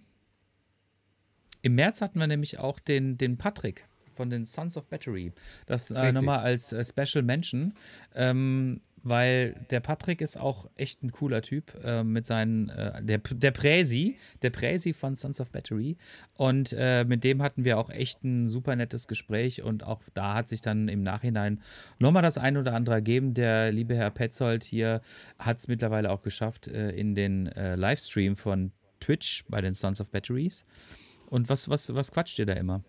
im März hatten wir nämlich auch den, den Patrick von den Sons of Battery. Das äh, nochmal als äh, Special Mention, ähm, weil der Patrick ist auch echt ein cooler Typ äh, mit seinen, äh, der, der Präsi, der Präsi von Sons of Battery. Und äh, mit dem hatten wir auch echt ein super nettes Gespräch und auch da hat sich dann im Nachhinein nochmal das ein oder andere ergeben. Der liebe Herr Petzold hier hat es mittlerweile auch geschafft äh, in den äh, Livestream von Twitch bei den Sons of Batteries. Und was, was, was quatscht ihr da immer?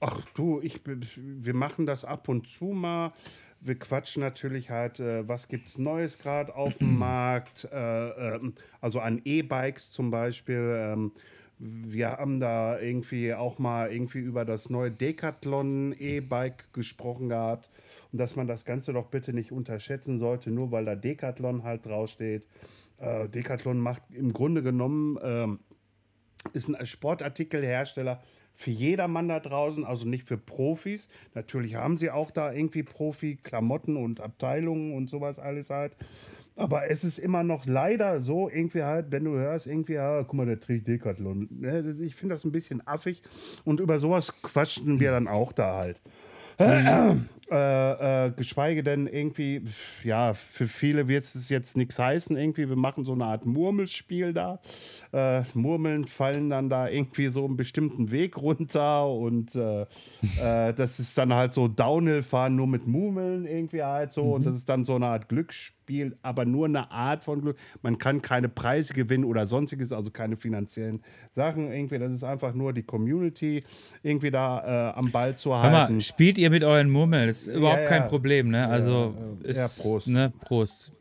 Ach du, ich, wir machen das ab und zu mal. Wir quatschen natürlich halt, äh, was gibt's Neues gerade auf dem Markt, äh, ähm, also an E-Bikes zum Beispiel. Ähm, wir haben da irgendwie auch mal irgendwie über das neue Decathlon E-Bike gesprochen gehabt und dass man das Ganze doch bitte nicht unterschätzen sollte, nur weil da Decathlon halt draufsteht. Äh, Decathlon macht im Grunde genommen ähm, ist ein Sportartikelhersteller für jedermann da draußen, also nicht für Profis. Natürlich haben sie auch da irgendwie Profi-Klamotten und Abteilungen und sowas alles halt. Aber es ist immer noch leider so, irgendwie halt, wenn du hörst, irgendwie, ja, guck mal, der trägt Decathlon. Ne, Ich finde das ein bisschen affig und über sowas quatschen wir dann auch da halt. Äh, äh, geschweige denn irgendwie, ja, für viele wird es jetzt nichts heißen. Irgendwie, wir machen so eine Art Murmelspiel da. Äh, Murmeln fallen dann da irgendwie so einen bestimmten Weg runter und äh, äh, das ist dann halt so Downhill-Fahren nur mit Murmeln irgendwie halt so und das ist dann so eine Art Glücksspiel, aber nur eine Art von Glück. Man kann keine Preise gewinnen oder sonstiges, also keine finanziellen Sachen irgendwie. Das ist einfach nur die Community irgendwie da am Ball zu Hör halten. mal, spielt ihr mit euren Murmeln? Ist überhaupt ja. kein Problem, ne? Also ist, ja, Prost. Ne, Prost.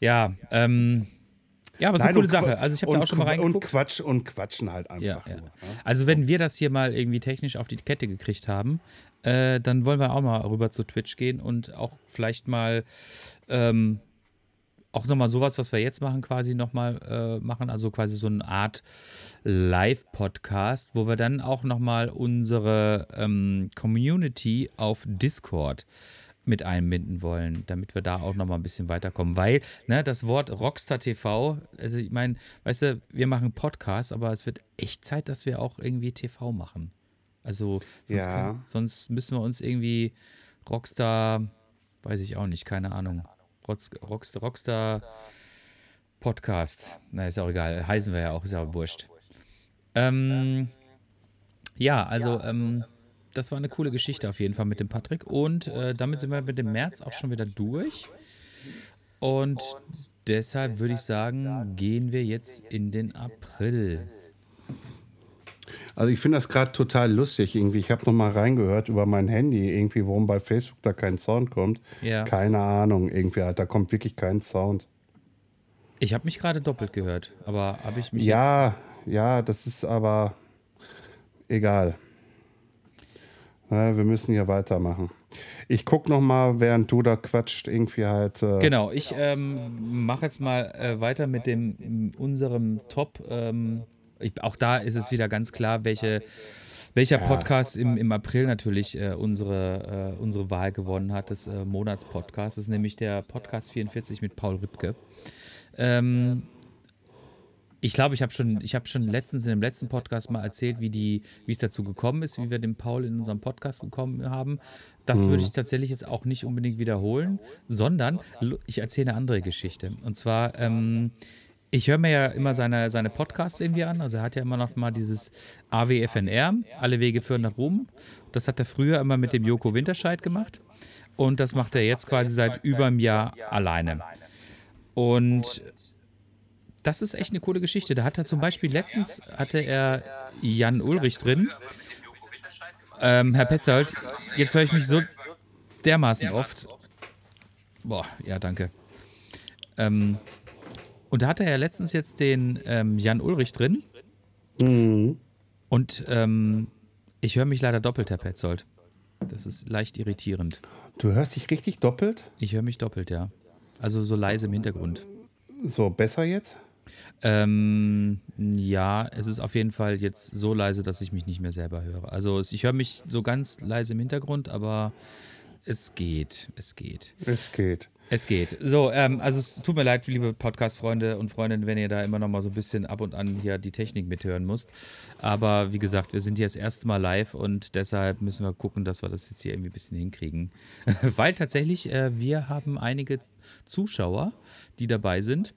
Ja, ähm, Ja, aber es ist eine coole Sache. Also ich habe da auch schon mal reingeguckt. Und, Quatsch, und quatschen halt einfach. Ja, ja. Nur, ne? Also wenn wir das hier mal irgendwie technisch auf die Kette gekriegt haben, äh, dann wollen wir auch mal rüber zu Twitch gehen und auch vielleicht mal ähm, auch nochmal sowas, was wir jetzt machen, quasi nochmal äh, machen. Also quasi so eine Art Live-Podcast, wo wir dann auch nochmal unsere ähm, Community auf Discord mit einbinden wollen, damit wir da auch nochmal ein bisschen weiterkommen. Weil, ne, das Wort Rockstar TV, also ich meine, weißt du, wir machen Podcast, aber es wird echt Zeit, dass wir auch irgendwie TV machen. Also sonst, Ja. kann, sonst müssen wir uns irgendwie Rockstar, weiß ich auch nicht, keine Ahnung. Rots- Rockstar, Rockstar Podcast. Na, ist auch egal. Heißen wir ja auch, ist ja wurscht. Ähm, ja, also, ähm, das war eine coole Geschichte auf jeden Fall mit dem Patrick. Und äh, damit sind wir mit dem März auch schon wieder durch. Und deshalb würde ich sagen, gehen wir jetzt in den April. Also ich finde das gerade total lustig irgendwie. Ich habe noch mal reingehört über mein Handy irgendwie, warum bei Facebook da kein Sound kommt. Ja. Keine Ahnung, irgendwie, da kommt wirklich kein Sound. Ich habe mich gerade doppelt gehört, aber habe ich mich jetzt. Ja, ja, das ist aber egal. Na, wir müssen hier weitermachen. Ich guck noch mal, während du da quatscht, irgendwie halt. Äh, Genau, ich ähm, mache jetzt mal äh, weiter mit dem unserem Top. Ähm, ich, auch da ist es wieder ganz klar, welche, welcher Podcast im, im April natürlich äh, unsere, äh, unsere Wahl gewonnen hat, des äh, Monatspodcasts. Das ist nämlich der Podcast 44 mit Paul Ripke. Ähm, ich glaube, ich habe schon, ich habe schon letztens in dem letzten Podcast mal erzählt, wie die, wie es dazu gekommen ist, wie wir den Paul in unserem Podcast bekommen haben. Das würde ich tatsächlich jetzt auch nicht unbedingt wiederholen, sondern ich erzähle eine andere Geschichte. Und zwar, ähm, ich höre mir ja immer seine, seine Podcasts irgendwie an. Also er hat ja immer noch mal dieses AWFNR, alle Wege führen nach Ruhm. Das hat er früher immer mit dem Joko Winterscheid gemacht. Und das macht er jetzt quasi seit über einem Jahr alleine. Und das ist echt eine coole Geschichte. Da hat er zum Beispiel letztens hatte er Jan Ulrich drin. Ähm, Herr Petzold, jetzt höre ich mich so dermaßen oft. Boah, ja, danke. Ähm, und da hatte er letztens jetzt den ähm, Jan Ulrich drin. Und ähm, ich höre mich leider doppelt, Herr Petzold. Das ist leicht irritierend. Du hörst dich richtig doppelt? Ich höre mich doppelt, ja. Also so leise im Hintergrund. So, besser jetzt? Ähm, ja, es ist auf jeden Fall jetzt so leise, dass ich mich nicht mehr selber höre. Also ich höre mich so ganz leise im Hintergrund, aber es geht, es geht. Es geht. Es geht. So, ähm, also es tut mir leid, liebe Podcast-Freunde und Freundinnen, wenn ihr da immer noch mal so ein bisschen ab und an hier die Technik mithören müsst. Aber wie gesagt, wir sind hier das erste Mal live und deshalb müssen wir gucken, dass wir das jetzt hier irgendwie ein bisschen hinkriegen. Weil tatsächlich, äh, wir haben einige Zuschauer, die dabei sind.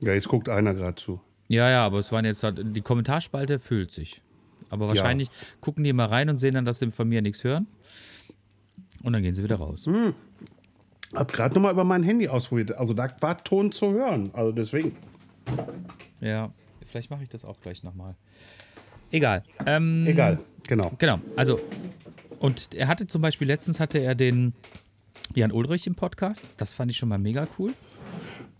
Ja, jetzt guckt einer gerade zu. Ja, ja, aber es waren jetzt halt, die Kommentarspalte füllt sich. Aber wahrscheinlich gucken die mal rein und sehen dann, dass sie von mir nichts hören. Und dann gehen sie wieder raus. Hab gerade noch mal über mein Handy ausprobiert. Also da war Ton zu hören. Also deswegen. Ja, vielleicht mache ich das auch gleich nochmal. Egal. Ähm, Egal. Genau. Genau, also, und er hatte zum Beispiel, letztens hatte er den Jan Ulrich im Podcast. Das fand ich schon mal mega cool.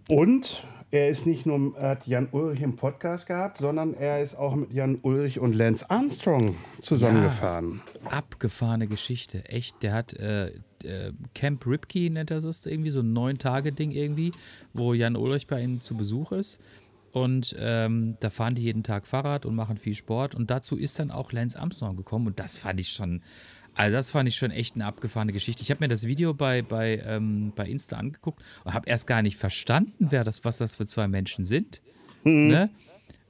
Und er ist nicht nur, er hat Jan Ulrich im Podcast gehabt, sondern er ist auch mit Jan Ulrich und Lance Armstrong zusammengefahren. Abgefahrene Geschichte, echt. Der hat äh, äh, Camp Ripkey, nennt er das irgendwie, so ein Neun-Tage-Ding irgendwie, wo Jan Ulrich bei ihm zu Besuch ist. Und ähm, da fahren die jeden Tag Fahrrad und machen viel Sport. Und dazu ist dann auch Lance Armstrong gekommen. Und das fand ich schon, also das fand ich schon echt eine abgefahrene Geschichte. Ich habe mir das Video bei, bei, ähm, bei Insta angeguckt und habe erst gar nicht verstanden, wer das, was das für zwei Menschen sind. Ne?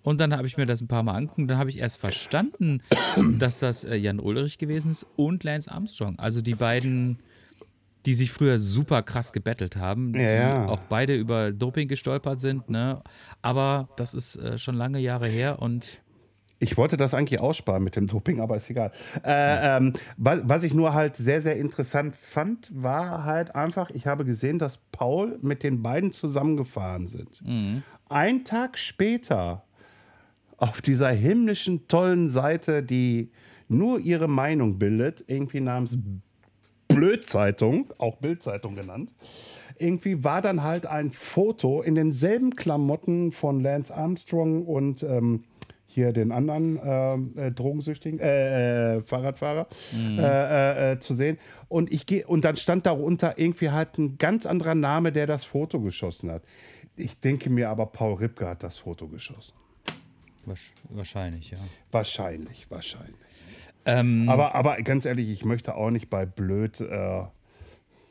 Und dann habe ich mir das ein paar Mal angeguckt. und Dann habe ich erst verstanden, dass das äh, Jan Ulrich gewesen ist und Lance Armstrong. Also die beiden, die sich früher super krass gebettelt haben, die ja. auch beide über Doping gestolpert sind. Ne? Aber das ist äh, schon lange Jahre her und Ich wollte das eigentlich aussparen mit dem Doping, aber ist egal. Äh, ähm, wa- was ich nur halt sehr, sehr interessant fand, war halt einfach, ich habe gesehen, dass Paul mit den beiden zusammengefahren sind. Ein Tag später auf dieser himmlischen, tollen Seite, die nur ihre Meinung bildet, irgendwie namens Blödzeitung, auch Bildzeitung genannt, irgendwie war dann halt ein Foto in denselben Klamotten von Lance Armstrong und ähm, hier den anderen äh, äh, Drogensüchtigen, äh, äh, Fahrradfahrer mhm. Äh, äh, zu sehen. Und ich gehe und dann stand darunter irgendwie halt ein ganz anderer Name, der das Foto geschossen hat. Ich denke mir aber, Paul Ripke hat das Foto geschossen. Wahrscheinlich, ja. Wahrscheinlich, wahrscheinlich. Ähm, aber, aber ganz ehrlich, ich möchte auch nicht bei blöd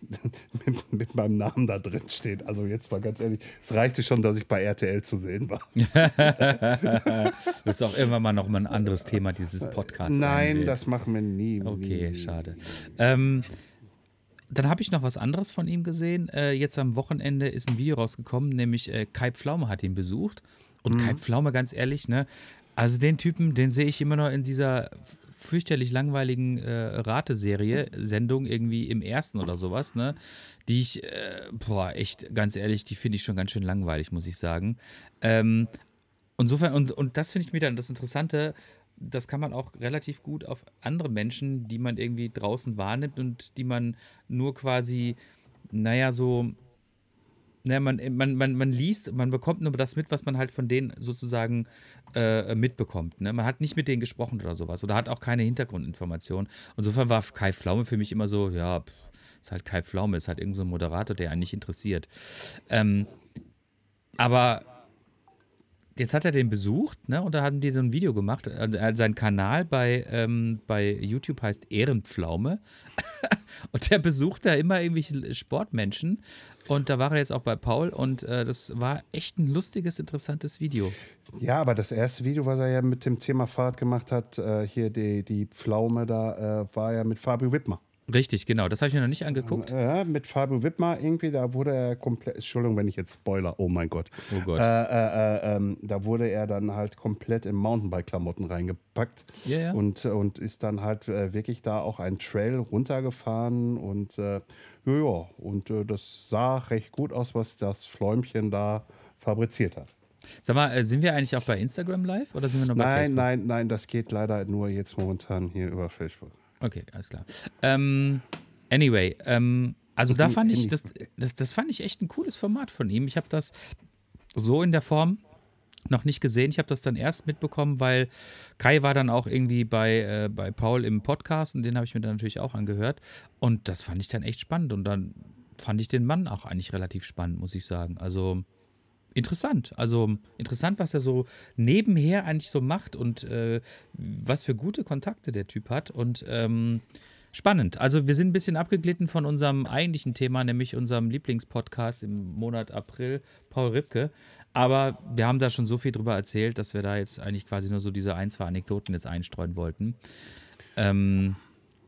mit, mit, meinem Namen da drin steht. Also jetzt mal ganz ehrlich, es reichte schon, dass ich bei RTL zu sehen war. das ist auch irgendwann mal noch mal ein anderes Thema dieses Podcasts. Nein, das machen wir nie. Okay, nie. schade. Ähm, dann habe ich noch was anderes von ihm gesehen. Äh, jetzt am Wochenende ist ein Video rausgekommen, nämlich äh, Kai Pflaume hat ihn besucht. Und mhm. Kai Pflaume, ganz ehrlich, ne? Also den Typen, den sehe ich immer noch in dieser fürchterlich langweiligen äh, Rateserie, Sendung irgendwie im ersten oder sowas, ne? Die ich, äh, boah, echt, ganz ehrlich, die finde ich schon ganz schön langweilig, muss ich sagen. Ähm, insofern, und, und das finde ich mir dann das Interessante, das kann man auch relativ gut auf andere Menschen, die man irgendwie draußen wahrnimmt und die man nur quasi, naja, so ne, man, man, man, man liest, man bekommt nur das mit, was man halt von denen sozusagen äh, mitbekommt. Ne? Man hat nicht mit denen gesprochen oder sowas oder hat auch keine Hintergrundinformationen. Insofern war Kai Pflaume für mich immer so, ja, pff, ist halt Kai Pflaume, ist halt irgendein so Moderator, der einen nicht interessiert. Ähm, aber jetzt hat er den besucht, ne? Und da haben die so ein Video gemacht. Also sein Kanal bei, ähm, bei YouTube heißt Ehrenpflaume. und der besucht da immer irgendwelche Sportmenschen. Und da war er jetzt auch bei Paul und äh, das war echt ein lustiges, interessantes Video. Ja, aber das erste Video, was er ja mit dem Thema Fahrt gemacht hat, äh, hier die, die Pflaume, da äh, war ja mit Fabio Wittmer. Richtig, genau. Das habe ich mir noch nicht angeguckt. Ja, mit Fabio Wittmer irgendwie, da wurde er komplett, Entschuldigung, wenn ich jetzt spoiler, oh mein Gott. Oh Gott. Äh, äh, äh, ähm, da wurde er dann halt komplett in Mountainbike-Klamotten reingepackt ja, ja. Und, und ist dann halt äh, wirklich da auch einen Trail runtergefahren und äh, ja, ja, und äh, das sah recht gut aus, was das Fläumchen da fabriziert hat. Sag mal, sind wir eigentlich auch bei Instagram live oder sind wir noch bei nein, Facebook? Nein, nein, nein, das geht leider nur jetzt momentan hier über Facebook. Okay, alles klar. Ähm, anyway, ähm, also da fand ich, das, das, das fand ich echt ein cooles Format von ihm. Ich habe das so in der Form noch nicht gesehen. Ich habe das dann erst mitbekommen, weil Kai war dann auch irgendwie bei, äh, bei Paul im Podcast und den habe ich mir dann natürlich auch angehört. Und das fand ich dann echt spannend. Und dann fand ich den Mann auch eigentlich relativ spannend, muss ich sagen. Also interessant. Also interessant, was er so nebenher eigentlich so macht und äh, was für gute Kontakte der Typ hat. Und ähm, spannend. Also wir sind ein bisschen abgeglitten von unserem eigentlichen Thema, nämlich unserem Lieblingspodcast im Monat April, Paul Ripke. Aber wir haben da schon so viel drüber erzählt, dass wir da jetzt eigentlich quasi nur so diese ein, zwei Anekdoten jetzt einstreuen wollten. Ähm,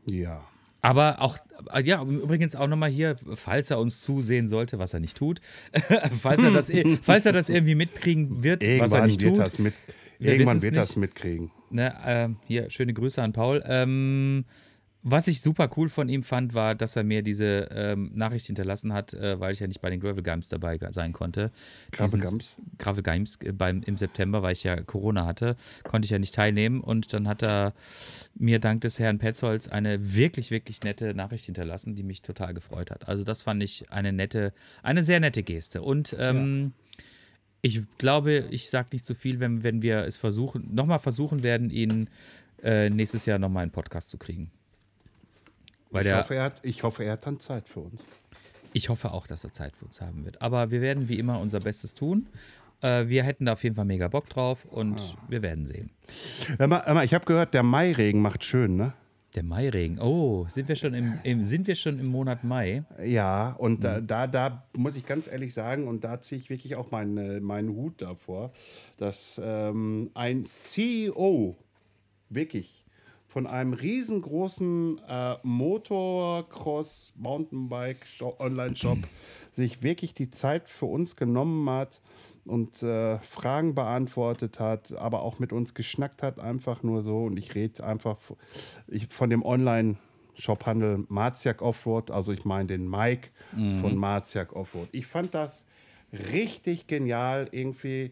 ja. Aber auch, ja, übrigens auch nochmal hier, falls er uns zusehen sollte, was er nicht tut, falls, er das, falls er das irgendwie mitkriegen wird, irgendwann was er nicht wird tut. Das mit, irgendwann wird nicht. das mitkriegen. Ne, äh, hier, schöne Grüße an Paul. Ähm, was ich super cool von ihm fand, war, dass er mir diese ähm, Nachricht hinterlassen hat, äh, weil ich ja nicht bei den Gravel Games dabei sein konnte. Gravel Games? Gravel Games beim, im September, weil ich ja Corona hatte, konnte ich ja nicht teilnehmen. Und dann hat er mir dank des Herrn Petzold eine wirklich, wirklich nette Nachricht hinterlassen, die mich total gefreut hat. Also das fand ich eine nette, eine sehr nette Geste. Und ähm, ja. ich glaube, ich sage nicht zu viel, wenn, wenn wir es versuchen, nochmal versuchen werden, ihn äh, nächstes Jahr nochmal einen Podcast zu kriegen. Weil ich, hoffe, er hat, ich hoffe, er hat dann Zeit für uns. Ich hoffe auch, dass er Zeit für uns haben wird. Aber wir werden wie immer unser Bestes tun. Äh, wir hätten da auf jeden Fall mega Bock drauf und ah. wir werden sehen. Hör mal, hör mal, ich habe gehört, der Mairegen macht schön, ne? Der Mairegen. Oh, sind wir schon im, im, sind wir schon im Monat Mai? Ja, und da, da, da, muss ich ganz ehrlich sagen, und da ziehe ich wirklich auch meinen, meinen Hut davor, dass ähm, ein CEO wirklich von einem riesengroßen äh, Motocross Mountainbike Online Shop sich wirklich die Zeit für uns genommen hat und äh, Fragen beantwortet hat, aber auch mit uns geschnackt hat, einfach nur so. Und ich rede einfach ich, von dem Online Shophandel Marziak Offroad, also ich meine den Mike mhm. von Marziak Offroad. Ich fand das richtig genial irgendwie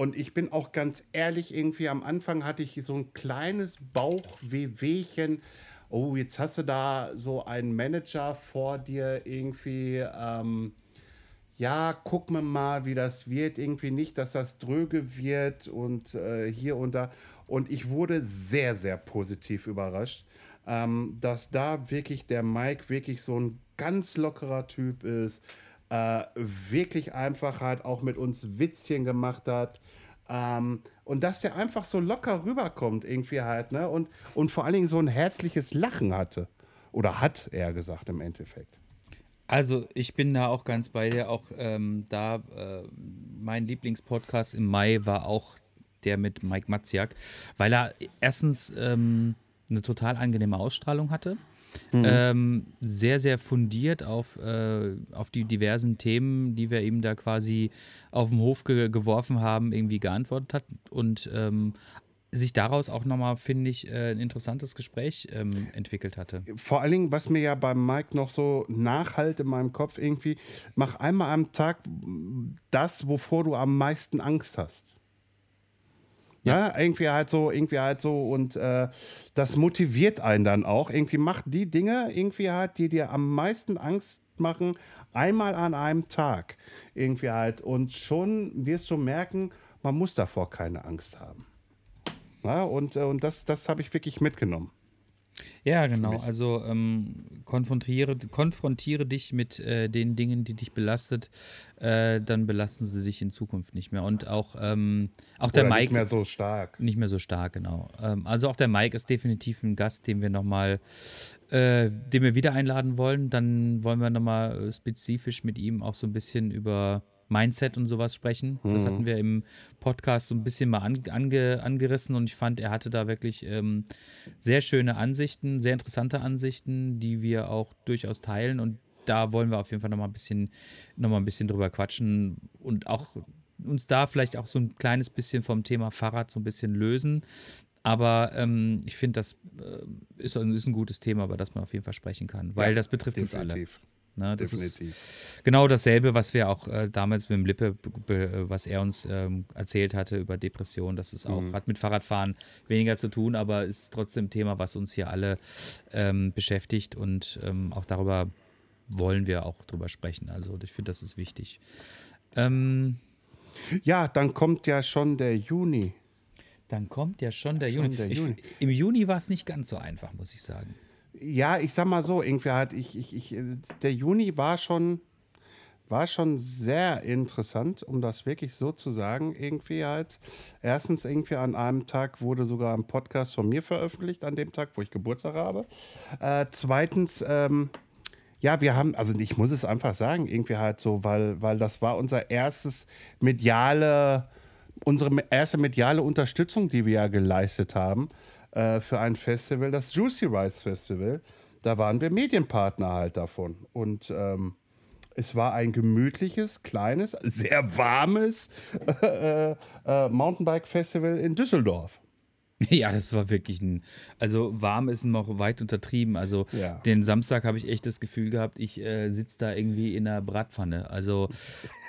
und ich bin auch ganz ehrlich, irgendwie am Anfang hatte ich so ein kleines Bauchwehwehchen, oh, jetzt hast du da so einen Manager vor dir irgendwie, ähm, ja, guck mir mal, wie das wird. Irgendwie nicht, dass das dröge wird und äh, hier und da. Und ich wurde sehr, sehr positiv überrascht, ähm, dass da wirklich der Mike wirklich so ein ganz lockerer Typ ist, äh, wirklich einfach halt auch mit uns Witzchen gemacht hat. Ähm, und dass der einfach so locker rüberkommt, irgendwie halt, ne? Und, und vor allen Dingen so ein herzliches Lachen hatte. Oder hat er gesagt im Endeffekt. Also ich bin da auch ganz bei dir. Auch ähm, da, äh, mein Lieblingspodcast im Mai war auch der mit Mike Matziak, weil er erstens ähm, eine total angenehme Ausstrahlung hatte. Mhm. Ähm, sehr, sehr fundiert auf, äh, auf die diversen Themen, die wir ihm da quasi auf den Hof ge geworfen haben, irgendwie geantwortet hat und ähm, sich daraus auch nochmal, finde ich, äh, ein interessantes Gespräch ähm, entwickelt hatte. Vor allen Dingen, was mir ja beim Mike noch so nachhalt in meinem Kopf irgendwie, mach einmal am Tag das, wovor du am meisten Angst hast. Ja. ja. irgendwie halt so, irgendwie halt so und äh, das motiviert einen dann auch. Irgendwie macht die Dinge irgendwie halt, die dir am meisten Angst machen, einmal an einem Tag. Irgendwie halt und schon wirst du merken, man muss davor keine Angst haben. Ja, und, äh, und das, das habe ich wirklich mitgenommen. Ja, genau. Also ähm, konfrontiere, konfrontiere dich mit äh, den Dingen, die dich belastet, äh, dann belasten sie dich in Zukunft nicht mehr. Und auch, ähm, auch der Mike. Nicht mehr so stark. Nicht mehr so stark, genau. Ähm, also auch der Mike ist definitiv ein Gast, den wir nochmal, äh, den wir wieder einladen wollen. Dann wollen wir nochmal äh, spezifisch mit ihm auch so ein bisschen über Mindset und sowas sprechen. Das hatten mhm. wir im Podcast so ein bisschen mal ange, angerissen und ich fand, er hatte da wirklich ähm, sehr schöne Ansichten, sehr interessante Ansichten, die wir auch durchaus teilen und da wollen wir auf jeden Fall nochmal ein bisschen, noch mal ein bisschen drüber quatschen und auch uns da vielleicht auch so ein kleines bisschen vom Thema Fahrrad so ein bisschen lösen. Aber ähm, ich finde, das äh, ist, ist, ein gutes Thema, über das man auf jeden Fall sprechen kann, weil ja, das betrifft definitiv. uns alle. Ne, das Definitiv. ist genau dasselbe, was wir auch äh, damals mit dem Lippe, was er uns ähm, erzählt hatte über Depression. Das ist auch, mhm. hat mit Fahrradfahren weniger zu tun, aber ist trotzdem ein Thema, was uns hier alle ähm, beschäftigt und ähm, auch darüber wollen wir auch drüber sprechen. Also ich finde, das ist wichtig. Ähm, ja, dann kommt ja schon der Juni. Dann kommt ja schon der schon Juni. Der Juni. Ich, Im Juni war es nicht ganz so einfach, muss ich sagen ja, ich sag mal so, irgendwie halt, ich, ich, ich, der Juni war schon, war schon sehr interessant, um das wirklich so zu sagen, irgendwie halt. Erstens, irgendwie an einem Tag wurde sogar ein Podcast von mir veröffentlicht, an dem Tag, wo ich Geburtstag habe. Äh, zweitens, ähm, ja, wir haben, also ich muss es einfach sagen, irgendwie halt so, weil, weil das war unser erstes mediale, unsere erste mediale Unterstützung, die wir ja geleistet haben äh, für ein Festival, das Juicy Rides Festival. Da waren wir Medienpartner halt davon. Und ähm, es war ein gemütliches, kleines, sehr warmes äh, äh, Mountainbike-Festival in Düsseldorf. Ja, das war wirklich ein. Also warm ist noch weit untertrieben. Also ja. den Samstag habe ich echt das Gefühl gehabt, ich äh, sitze da irgendwie in einer Bratpfanne. Also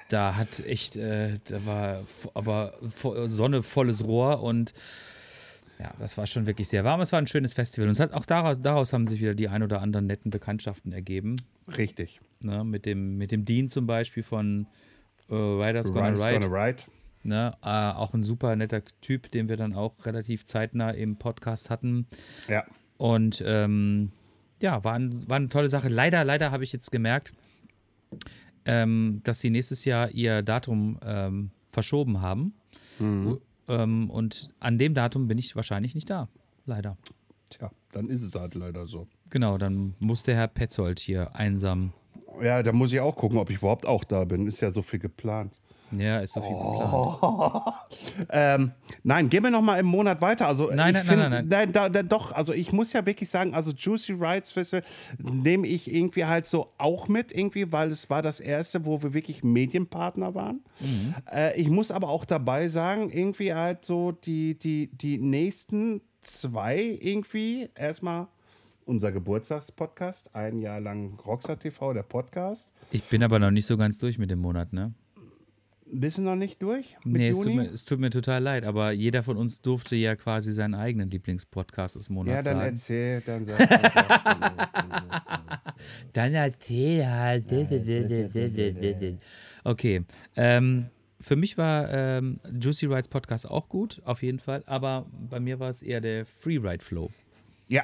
da hat echt, äh, da war aber Sonne volles Rohr und ja, das war schon wirklich sehr warm. Es war ein schönes Festival. Und es hat auch daraus, daraus haben sich wieder die ein oder anderen netten Bekanntschaften ergeben. Richtig. Ne, mit, dem, mit dem Dean zum Beispiel von äh, Riders Gonna Ride. Gonna Ride. Ne, äh, auch ein super netter Typ, den wir dann auch relativ zeitnah im Podcast hatten. Ja. Und ähm, ja, war, ein, war eine tolle Sache. Leider, leider habe ich jetzt gemerkt, ähm, dass sie nächstes Jahr ihr Datum ähm, verschoben haben. Mhm. Ähm, und an dem Datum bin ich wahrscheinlich nicht da. Leider. Tja, dann ist es halt leider so. Genau, dann muss der Herr Petzold hier einsam. Ja, da muss ich auch gucken, ob ich überhaupt auch da bin. Ist ja so viel geplant. Ja, ist so viel oh. ähm, nein, gehen wir noch mal im Monat weiter. Also nein, nein, find, nein, nein, nein. Da, da, doch, also ich muss ja wirklich sagen, also Juicy Rides Festival nehme ich irgendwie halt so auch mit, irgendwie, weil es war das erste, wo wir wirklich Medienpartner waren. Mhm. Äh, ich muss aber auch dabei sagen, irgendwie halt so die, die, die nächsten zwei irgendwie erstmal unser Geburtstagspodcast, ein Jahr lang Rockstar TV, der Podcast. Ich bin aber noch nicht so ganz durch mit dem Monat, ne? Bist du noch nicht durch? Mit nee, es tut, mir, es tut, mir, total leid, aber jeder von uns durfte ja quasi seinen eigenen Lieblingspodcast des Monats Ja, dann sagen. erzähl, dann sag Dann erzähl halt. Okay. Ähm, für mich war ähm, Juicy Rides Podcast auch gut, auf jeden Fall, aber bei mir war es eher der Freeride Flow. Ja,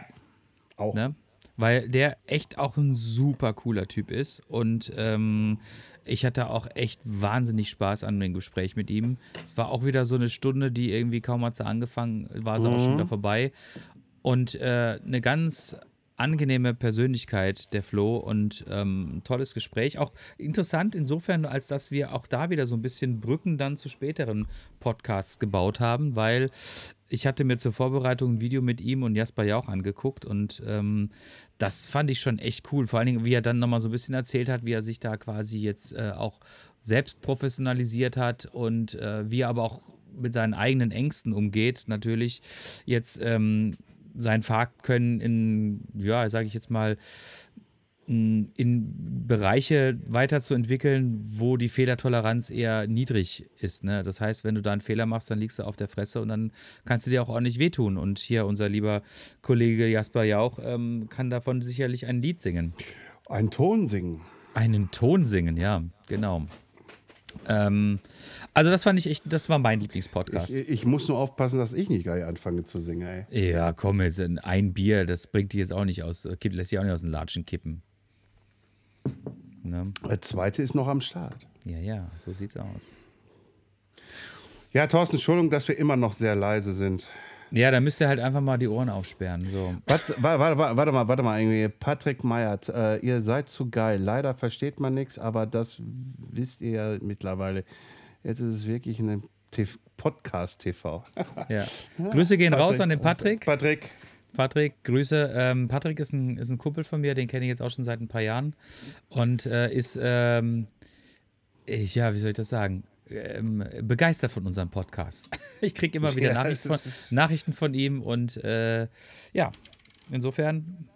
auch. Ne? Weil der echt auch ein super cooler Typ ist und ähm, ich hatte auch echt wahnsinnig Spaß an dem Gespräch mit ihm. Es war auch wieder so eine Stunde, die irgendwie kaum hat sie angefangen, war sie mhm. auch schon wieder vorbei. Und äh, eine ganz angenehme Persönlichkeit, der Flo, und ähm, ein tolles Gespräch. Auch interessant insofern, als dass wir auch da wieder so ein bisschen Brücken dann zu späteren Podcasts gebaut haben, weil ich hatte mir zur Vorbereitung ein Video mit ihm und Jasper Jauch angeguckt und ähm, das fand ich schon echt cool. Vor allen Dingen, wie er dann nochmal so ein bisschen erzählt hat, wie er sich da quasi jetzt äh, auch selbst professionalisiert hat und äh, wie er aber auch mit seinen eigenen Ängsten umgeht, natürlich jetzt ähm, sein Fahrkönnen in, ja, sage ich jetzt mal, in Bereiche weiterzuentwickeln, wo die Fehlertoleranz eher niedrig ist. Ne? Das heißt, wenn du da einen Fehler machst, dann liegst du auf der Fresse und dann kannst du dir auch ordentlich wehtun. Und hier unser lieber Kollege Jasper Jauch ähm, kann davon sicherlich ein Lied singen. Einen Ton singen. Einen Ton singen, ja, genau. Ähm, also das fand ich echt, das war mein Lieblingspodcast. Ich, ich, muss nur aufpassen, dass ich nicht gleich anfange zu singen, ey. Ja, komm jetzt, ein Bier, das bringt dich jetzt auch nicht aus, lässt sich auch nicht aus den Latschen kippen. Ne? Der zweite ist noch am Start. Ja, ja, so sieht's aus. Ja, Thorsten, Entschuldigung, dass wir immer noch sehr leise sind. Ja, da müsst ihr halt einfach mal die Ohren aufsperren. So. Warte, warte, warte, mal, warte mal, irgendwie. Patrick Meyert, äh, ihr seid zu geil. Leider versteht man nichts, aber das wisst ihr ja mittlerweile. Jetzt ist es wirklich ein Podcast-TV. ja. Grüße gehen Patrick. raus an den Patrick. Patrick. Patrick, Grüße. Ähm, Patrick ist ein, ist ein Kumpel von mir, den kenne ich jetzt auch schon seit ein paar Jahren. Und äh, ist, ähm, ich, ja, wie soll ich das sagen? Ähm, begeistert von unserem Podcast. Ich kriege immer wieder ja, Nachrichten, von, Nachrichten von ihm und äh, ja, insofern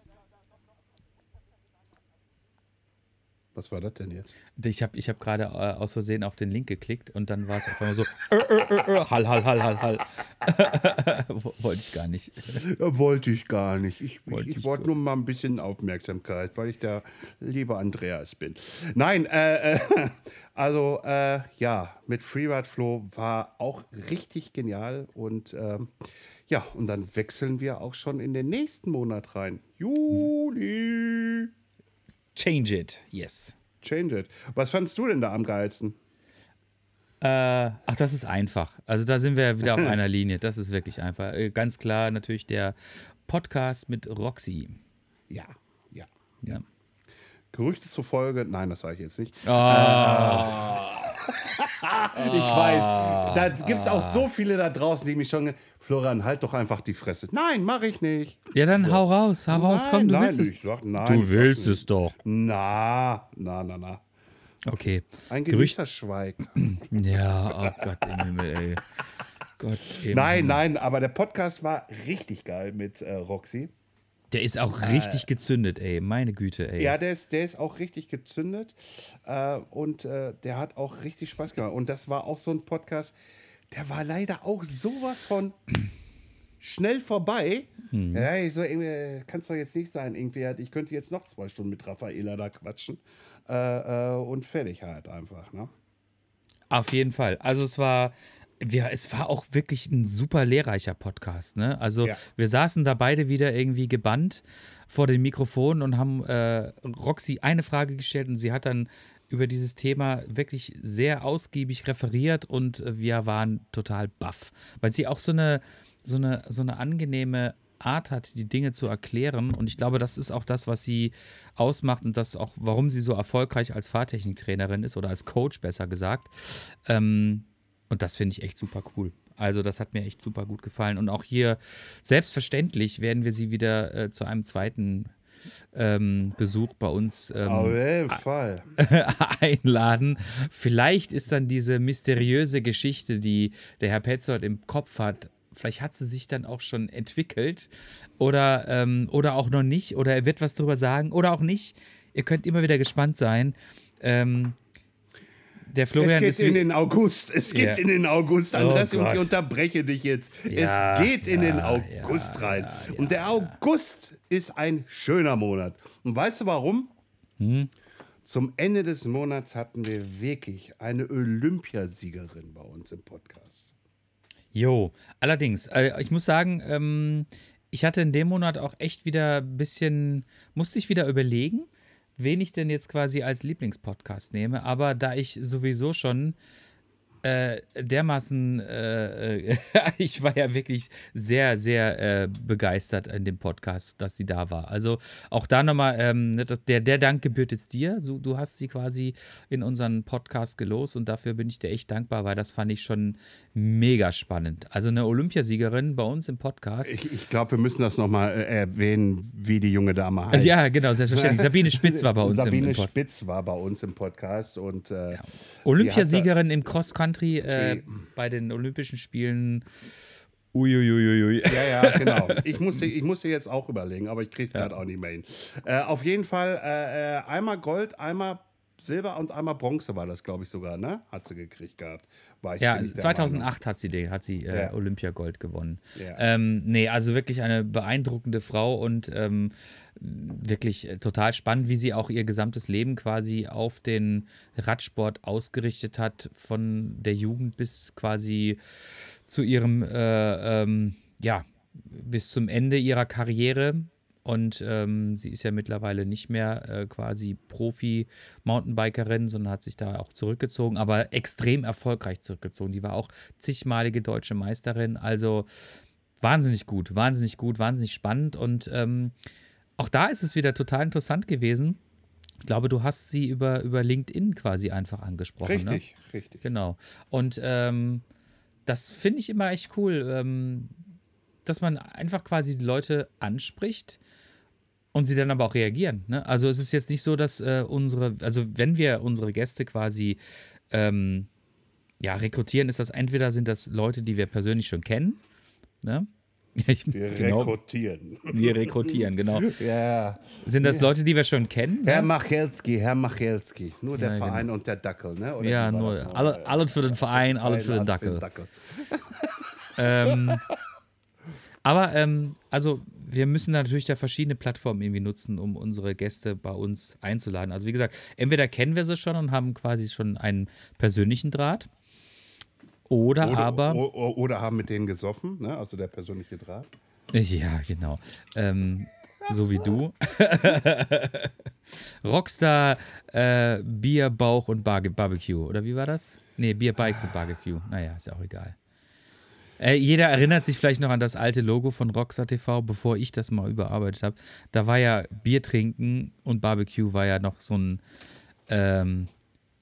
Was war das denn jetzt? Ich habe ich hab gerade äh, aus Versehen auf den Link geklickt und dann war es auf einmal so, äh, äh, äh, hall, hall, hall, hall, hall. wollte ich gar nicht. Wollte ich gar nicht. Ich, wollte ich, ich wollte nur mal ein bisschen Aufmerksamkeit, weil ich der liebe Andreas bin. Nein, äh, äh also ja, mit Freeride Flow war auch richtig genial und ähm, ja, und dann wechseln wir auch schon in den nächsten Monat rein. Juli. Change it, yes. Change it. Was fandest du denn da am geilsten? Äh, ach, das ist einfach. Also da sind wir wieder auf einer Linie. Das ist wirklich einfach. Äh, ganz klar natürlich der Podcast mit Roxy. Ja, ja, ja. Gerüchte zufolge, nein, das sage ich jetzt nicht. Oh. Äh, ich weiß, da gibt es auch so viele da draußen, die mich schon. Florian, halt doch einfach die Fresse. Nein, mache ich nicht. Ja, dann so. hau raus, hau raus, komm, du nein, willst es. Sag, nein, du willst es doch. Na, na, na, na. Okay. Ein Gerüchter schweigt. Ja, oh Gott im Himmel, ey. Gott im nein, Himmel. nein, aber der Podcast war richtig geil mit äh, Roxy. Der ist auch richtig äh, gezündet, ey. Meine Güte, ey. Ja, der ist, der ist auch richtig gezündet. Äh, und äh, der hat auch richtig Spaß gemacht. Und das war auch so ein Podcast, der war leider auch sowas von schnell vorbei. Mhm. Ja, ich so, kann es doch jetzt nicht sein. Irgendwie, ich könnte jetzt noch zwei Stunden mit Raffaela da quatschen. Äh, äh, und fertig halt einfach, ne? Auf jeden Fall. Also es war wir, es war auch wirklich ein super lehrreicher Podcast. Ne? Also ja. wir saßen da beide wieder irgendwie gebannt vor dem Mikrofon und haben äh, Roxy eine Frage gestellt und sie hat dann über dieses Thema wirklich sehr ausgiebig referiert und wir waren total baff, weil sie auch so eine, so eine, so eine angenehme Art hat, die Dinge zu erklären. Und ich glaube, das ist auch das, was sie ausmacht und das auch, warum sie so erfolgreich als Fahrtechniktrainerin ist oder als Coach besser gesagt. Ähm, und das finde ich echt super cool. Also das hat mir echt super gut gefallen. Und auch hier, selbstverständlich werden wir sie wieder äh, zu einem zweiten ähm, Besuch bei uns ähm, Auf jeden Fall. einladen. Vielleicht ist dann diese mysteriöse Geschichte, die der Herr Petzold im Kopf hat, vielleicht hat sie sich dann auch schon entwickelt oder, ähm, oder auch noch nicht oder er wird was darüber sagen oder auch nicht. Ihr könnt immer wieder gespannt sein. Ähm, der Florian es geht ist in den August. Es geht Ja. in den August, Oh Andreas, und Gott. ich unterbreche dich jetzt. Ja, es geht in den ja, August ja, rein. und der August ist ein schöner Monat. Und weißt du warum? Hm? Zum Ende des Monats hatten wir wirklich eine Olympiasiegerin bei uns im Podcast. Jo, allerdings, äh, ich muss sagen, ähm, ich hatte in dem Monat auch echt wieder ein bisschen, musste ich wieder überlegen, wen ich denn jetzt quasi als Lieblingspodcast nehme. Aber da ich sowieso schon äh, dermaßen, äh, äh, ich war ja wirklich sehr, sehr äh, begeistert in dem Podcast, dass sie da war. Also auch da nochmal, ähm, ne, der, der Dank gebührt jetzt dir. So, du hast sie quasi in unseren Podcast gelost und dafür bin ich dir echt dankbar, weil das fand ich schon mega spannend. Also eine Olympiasiegerin bei uns im Podcast. Ich, ich glaube, wir müssen das nochmal äh, erwähnen, wie die junge Dame heißt. Also ja, genau, selbstverständlich. Sabine Spitz war bei uns Sabine im, im Podcast. Spitz war bei uns im Podcast und äh, Olympiasiegerin im Cross-Country äh, Okay. bei den Olympischen Spielen. Uiuiuiui. Ja, ja, genau. Ich musste, ich musste jetzt auch überlegen, aber ich kriege es gerade auch nicht mehr hin. Äh, auf jeden Fall äh, äh, einmal Gold, einmal Silber und einmal Bronze war das, glaube ich, sogar, ne? Hat sie gekriegt gehabt. War ich, Ja, bin ich der 2008 hat sie, die, hat sie äh, Ja. Olympiagold gewonnen. Ja. Ähm, nee, also wirklich eine beeindruckende Frau und ähm, wirklich äh, total spannend, wie sie auch ihr gesamtes Leben quasi auf den Radsport ausgerichtet hat, von der Jugend bis quasi zu ihrem, äh, ähm, ja, bis zum Ende ihrer Karriere. Und ähm, sie ist ja mittlerweile nicht mehr äh, quasi Profi-Mountainbikerin, sondern hat sich da auch zurückgezogen, aber extrem erfolgreich zurückgezogen. Die war auch zigmalige deutsche Meisterin. Also wahnsinnig gut, wahnsinnig gut, wahnsinnig spannend. Und ähm, auch da ist es wieder total interessant gewesen. Ich glaube, du hast sie über, über LinkedIn quasi einfach angesprochen. Ne? Richtig, richtig. Genau. Und ähm, das finde ich immer echt cool, ähm, dass man einfach quasi die Leute anspricht und sie dann aber auch reagieren. Ne? Also es ist jetzt nicht so, dass äh, unsere, also wenn wir unsere Gäste quasi ähm, ja, rekrutieren, ist das entweder sind das Leute, die wir persönlich schon kennen. Ne? Wir genau, rekrutieren. wir rekrutieren, genau. Ja. Sind das Leute, die wir schon kennen? Herr? Machelski, Herr Machelski. Nur der Ja, genau. Verein und der Dackel, ne? Oder Ja, nur alle, alles für den Verein, alles für den Dackel. Dackel. Ähm, aber ähm, also wir müssen natürlich da verschiedene Plattformen irgendwie nutzen, um unsere Gäste bei uns einzuladen. Also wie gesagt, entweder kennen wir sie schon und haben quasi schon einen persönlichen Draht. Oder, Oder, aber. o- o- oder haben mit denen gesoffen, ne? Also der persönliche Draht. Ja, genau. Ähm, so wie du. Rockstar äh, Bier, Bauch und Bar Barbecue. Oder wie war das? Nee, Bier, Bikes und Barbecue. Naja, ist ja auch egal. Äh, jeder erinnert sich vielleicht noch an das alte Logo von Rockstar TV, bevor ich das mal überarbeitet habe. Da war ja Bier trinken und Barbecue war ja noch so ein ähm,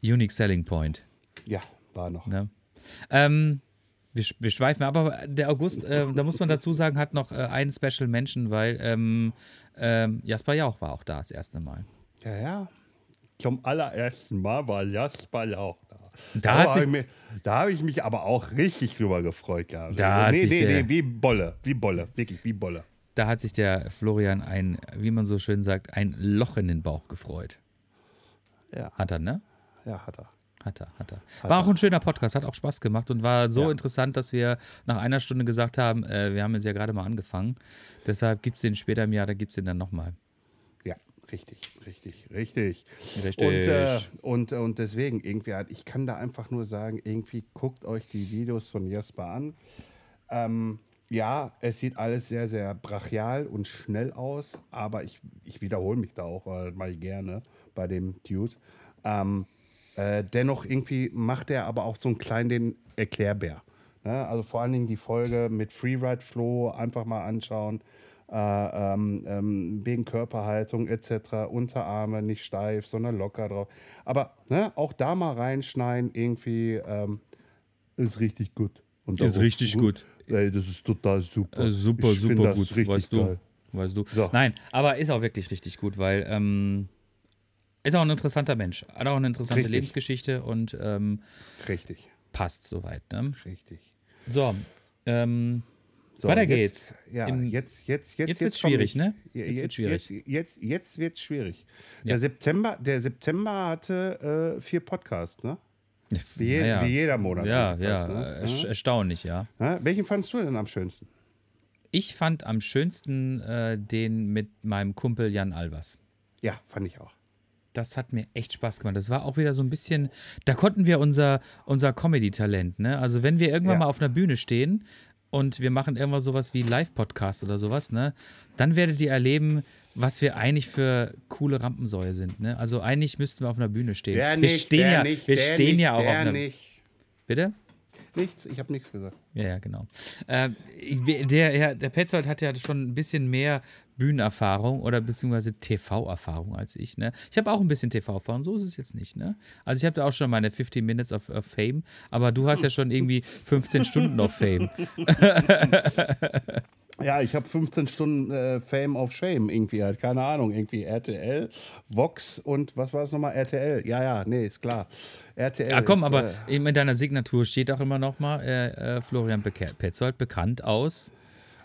Unique Selling Point. Ja, war noch. Ne? Ähm, wir, wir schweifen, ab, aber der August, äh, da muss man dazu sagen, hat noch äh, einen Special Mention, weil ähm, ähm, Jasper Jauch war auch da das erste Mal. Ja, ja. Zum allerersten Mal war Jasper Lauch da. Da Aber hat hab sich- ich da habe ich mich aber auch richtig drüber gefreut gehabt. Da hat nee, sich nee, der- nee, wie Bolle, wie Bolle, wirklich wie Bolle. Da hat sich der Florian ein, wie man so schön sagt, ein Loch in den Bauch gefreut. Ja, Hat er, ne? ja, hat er. Hat er, hat er. War auch ein schöner Podcast, hat auch Spaß gemacht und war so Ja. interessant, dass wir nach einer Stunde gesagt haben, äh, wir haben jetzt ja gerade mal angefangen. Deshalb gibt es den später im Jahr, da gibt es den dann nochmal. Ja, richtig, richtig, richtig. Richtig. Und, äh, und, und deswegen, irgendwie, ich kann da einfach nur sagen, irgendwie guckt euch die Videos von Jasper an. Ähm, ja, es sieht alles sehr, sehr brachial und schnell aus, aber ich, ich wiederhole mich da auch äh, mal gerne bei dem Dude. Ähm, äh, dennoch irgendwie macht er aber auch so einen kleinen den Erklärbär. Ne? Also vor allen Dingen die Folge mit Freeride Flow einfach mal anschauen. Äh, ähm, ähm, wegen Körperhaltung etc. Unterarme nicht steif, sondern locker drauf. Aber ne, auch da mal reinschneiden, irgendwie ähm, ist richtig gut. Und Ist richtig gut. Ey, das ist total super. Äh, super, Ich super das gut, richtig weißt du. geil. Weißt du. So. Nein, aber ist auch wirklich richtig gut, weil ähm, ist auch ein interessanter Mensch. Hat auch eine interessante Richtig. Lebensgeschichte und ähm, Richtig, passt soweit. Ne? richtig. So, ähm, So, Weiter jetzt, geht's. Ja, Im- jetzt, jetzt, jetzt, Jetzt wird's komm schwierig, ne? Ja, Jetzt Jetzt, wird's jetzt, schwierig. jetzt, jetzt, wird's schwierig. Ja. Der September, der September hatte äh, vier Podcasts, ne? Wie, je, Naja. wie jeder Monat. Ja, ja, ne? ersch- erstaunlich, ja. Ja? Welchen fandst du denn am schönsten? Ich fand am schönsten äh, den mit meinem Kumpel Jan Albers. Ja, fand ich auch. Das hat mir echt Spaß gemacht. Das war auch wieder so ein bisschen, da konnten wir unser, unser Comedy-Talent, ne? Also wenn wir irgendwann Ja. mal auf einer Bühne stehen und wir machen irgendwas sowas wie Live-Podcast oder sowas, ne? Dann werdet ihr erleben, was wir eigentlich für coole Rampensäue sind, ne? Also eigentlich müssten wir auf einer Bühne stehen. Der wir nicht, stehen ja, nicht, wir stehen nicht, ja auch auf einer nicht. Bitte? Nichts, ich habe nichts gesagt. Ja, ja, genau. Ich- der, ja, der Petzold hat ja schon ein bisschen mehr Bühnenerfahrung oder beziehungsweise TV-Erfahrung als ich. Ne? Ich habe auch ein bisschen TV-Erfahrung, so ist es jetzt nicht. Ne? Also ich habe da auch schon meine 15 Minutes of, of Fame, aber du hast ja schon irgendwie 15 Stunden of Fame. Ja, ich habe 15 Stunden äh, Fame of Shame irgendwie halt, keine Ahnung, irgendwie RTL, Vox und was war es nochmal? RTL. Ja, ja, nee, ist klar. RTL. Ja, komm, ist, aber Äh, eben in deiner Signatur steht auch immer noch mal äh, äh, Florian Becker- Petzold, bekannt aus.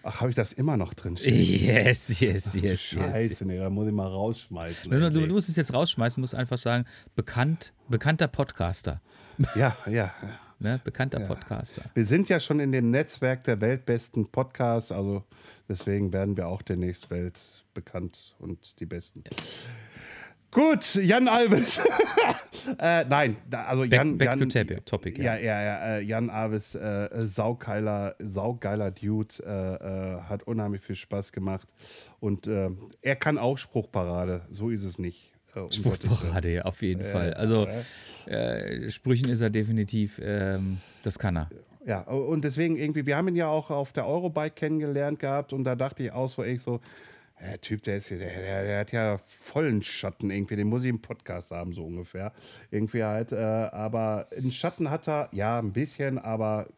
ach, habe ich das immer noch drin stehen? Yes, yes, yes, yes. Scheiße, nee, da muss ich mal rausschmeißen. Du, du, musst es jetzt rausschmeißen, musst einfach sagen, bekannt, bekannter Podcaster. Ja, ja. Ne? Bekannter Podcaster. Wir sind ja schon in dem Netzwerk der weltbesten Podcasts, also deswegen werden wir auch demnächst weltbekannt und die Besten. Gut, Jan Alves. äh, nein, also Jan. back Jan, to topic- topic, ja. ja. Ja, ja, äh, Jan Alves, äh, saugeiler, saugeiler Dude, äh, äh, hat unheimlich viel Spaß gemacht. Und äh, er kann auch Spruchparade, so ist es nicht. Äh, um. Spruchparade, auf jeden Fall. Also äh, Sprüchen ist er definitiv, ähm, das kann er. Ja, und deswegen irgendwie, wir haben ihn ja auch auf der Eurobike kennengelernt gehabt und da dachte ich aus, wo ich so, der Typ, der ist, der, der, der hat ja vollen Schatten irgendwie, den muss ich im Podcast haben, so ungefähr. Irgendwie halt, äh, aber einen Schatten hat er, ja, ein bisschen, aber,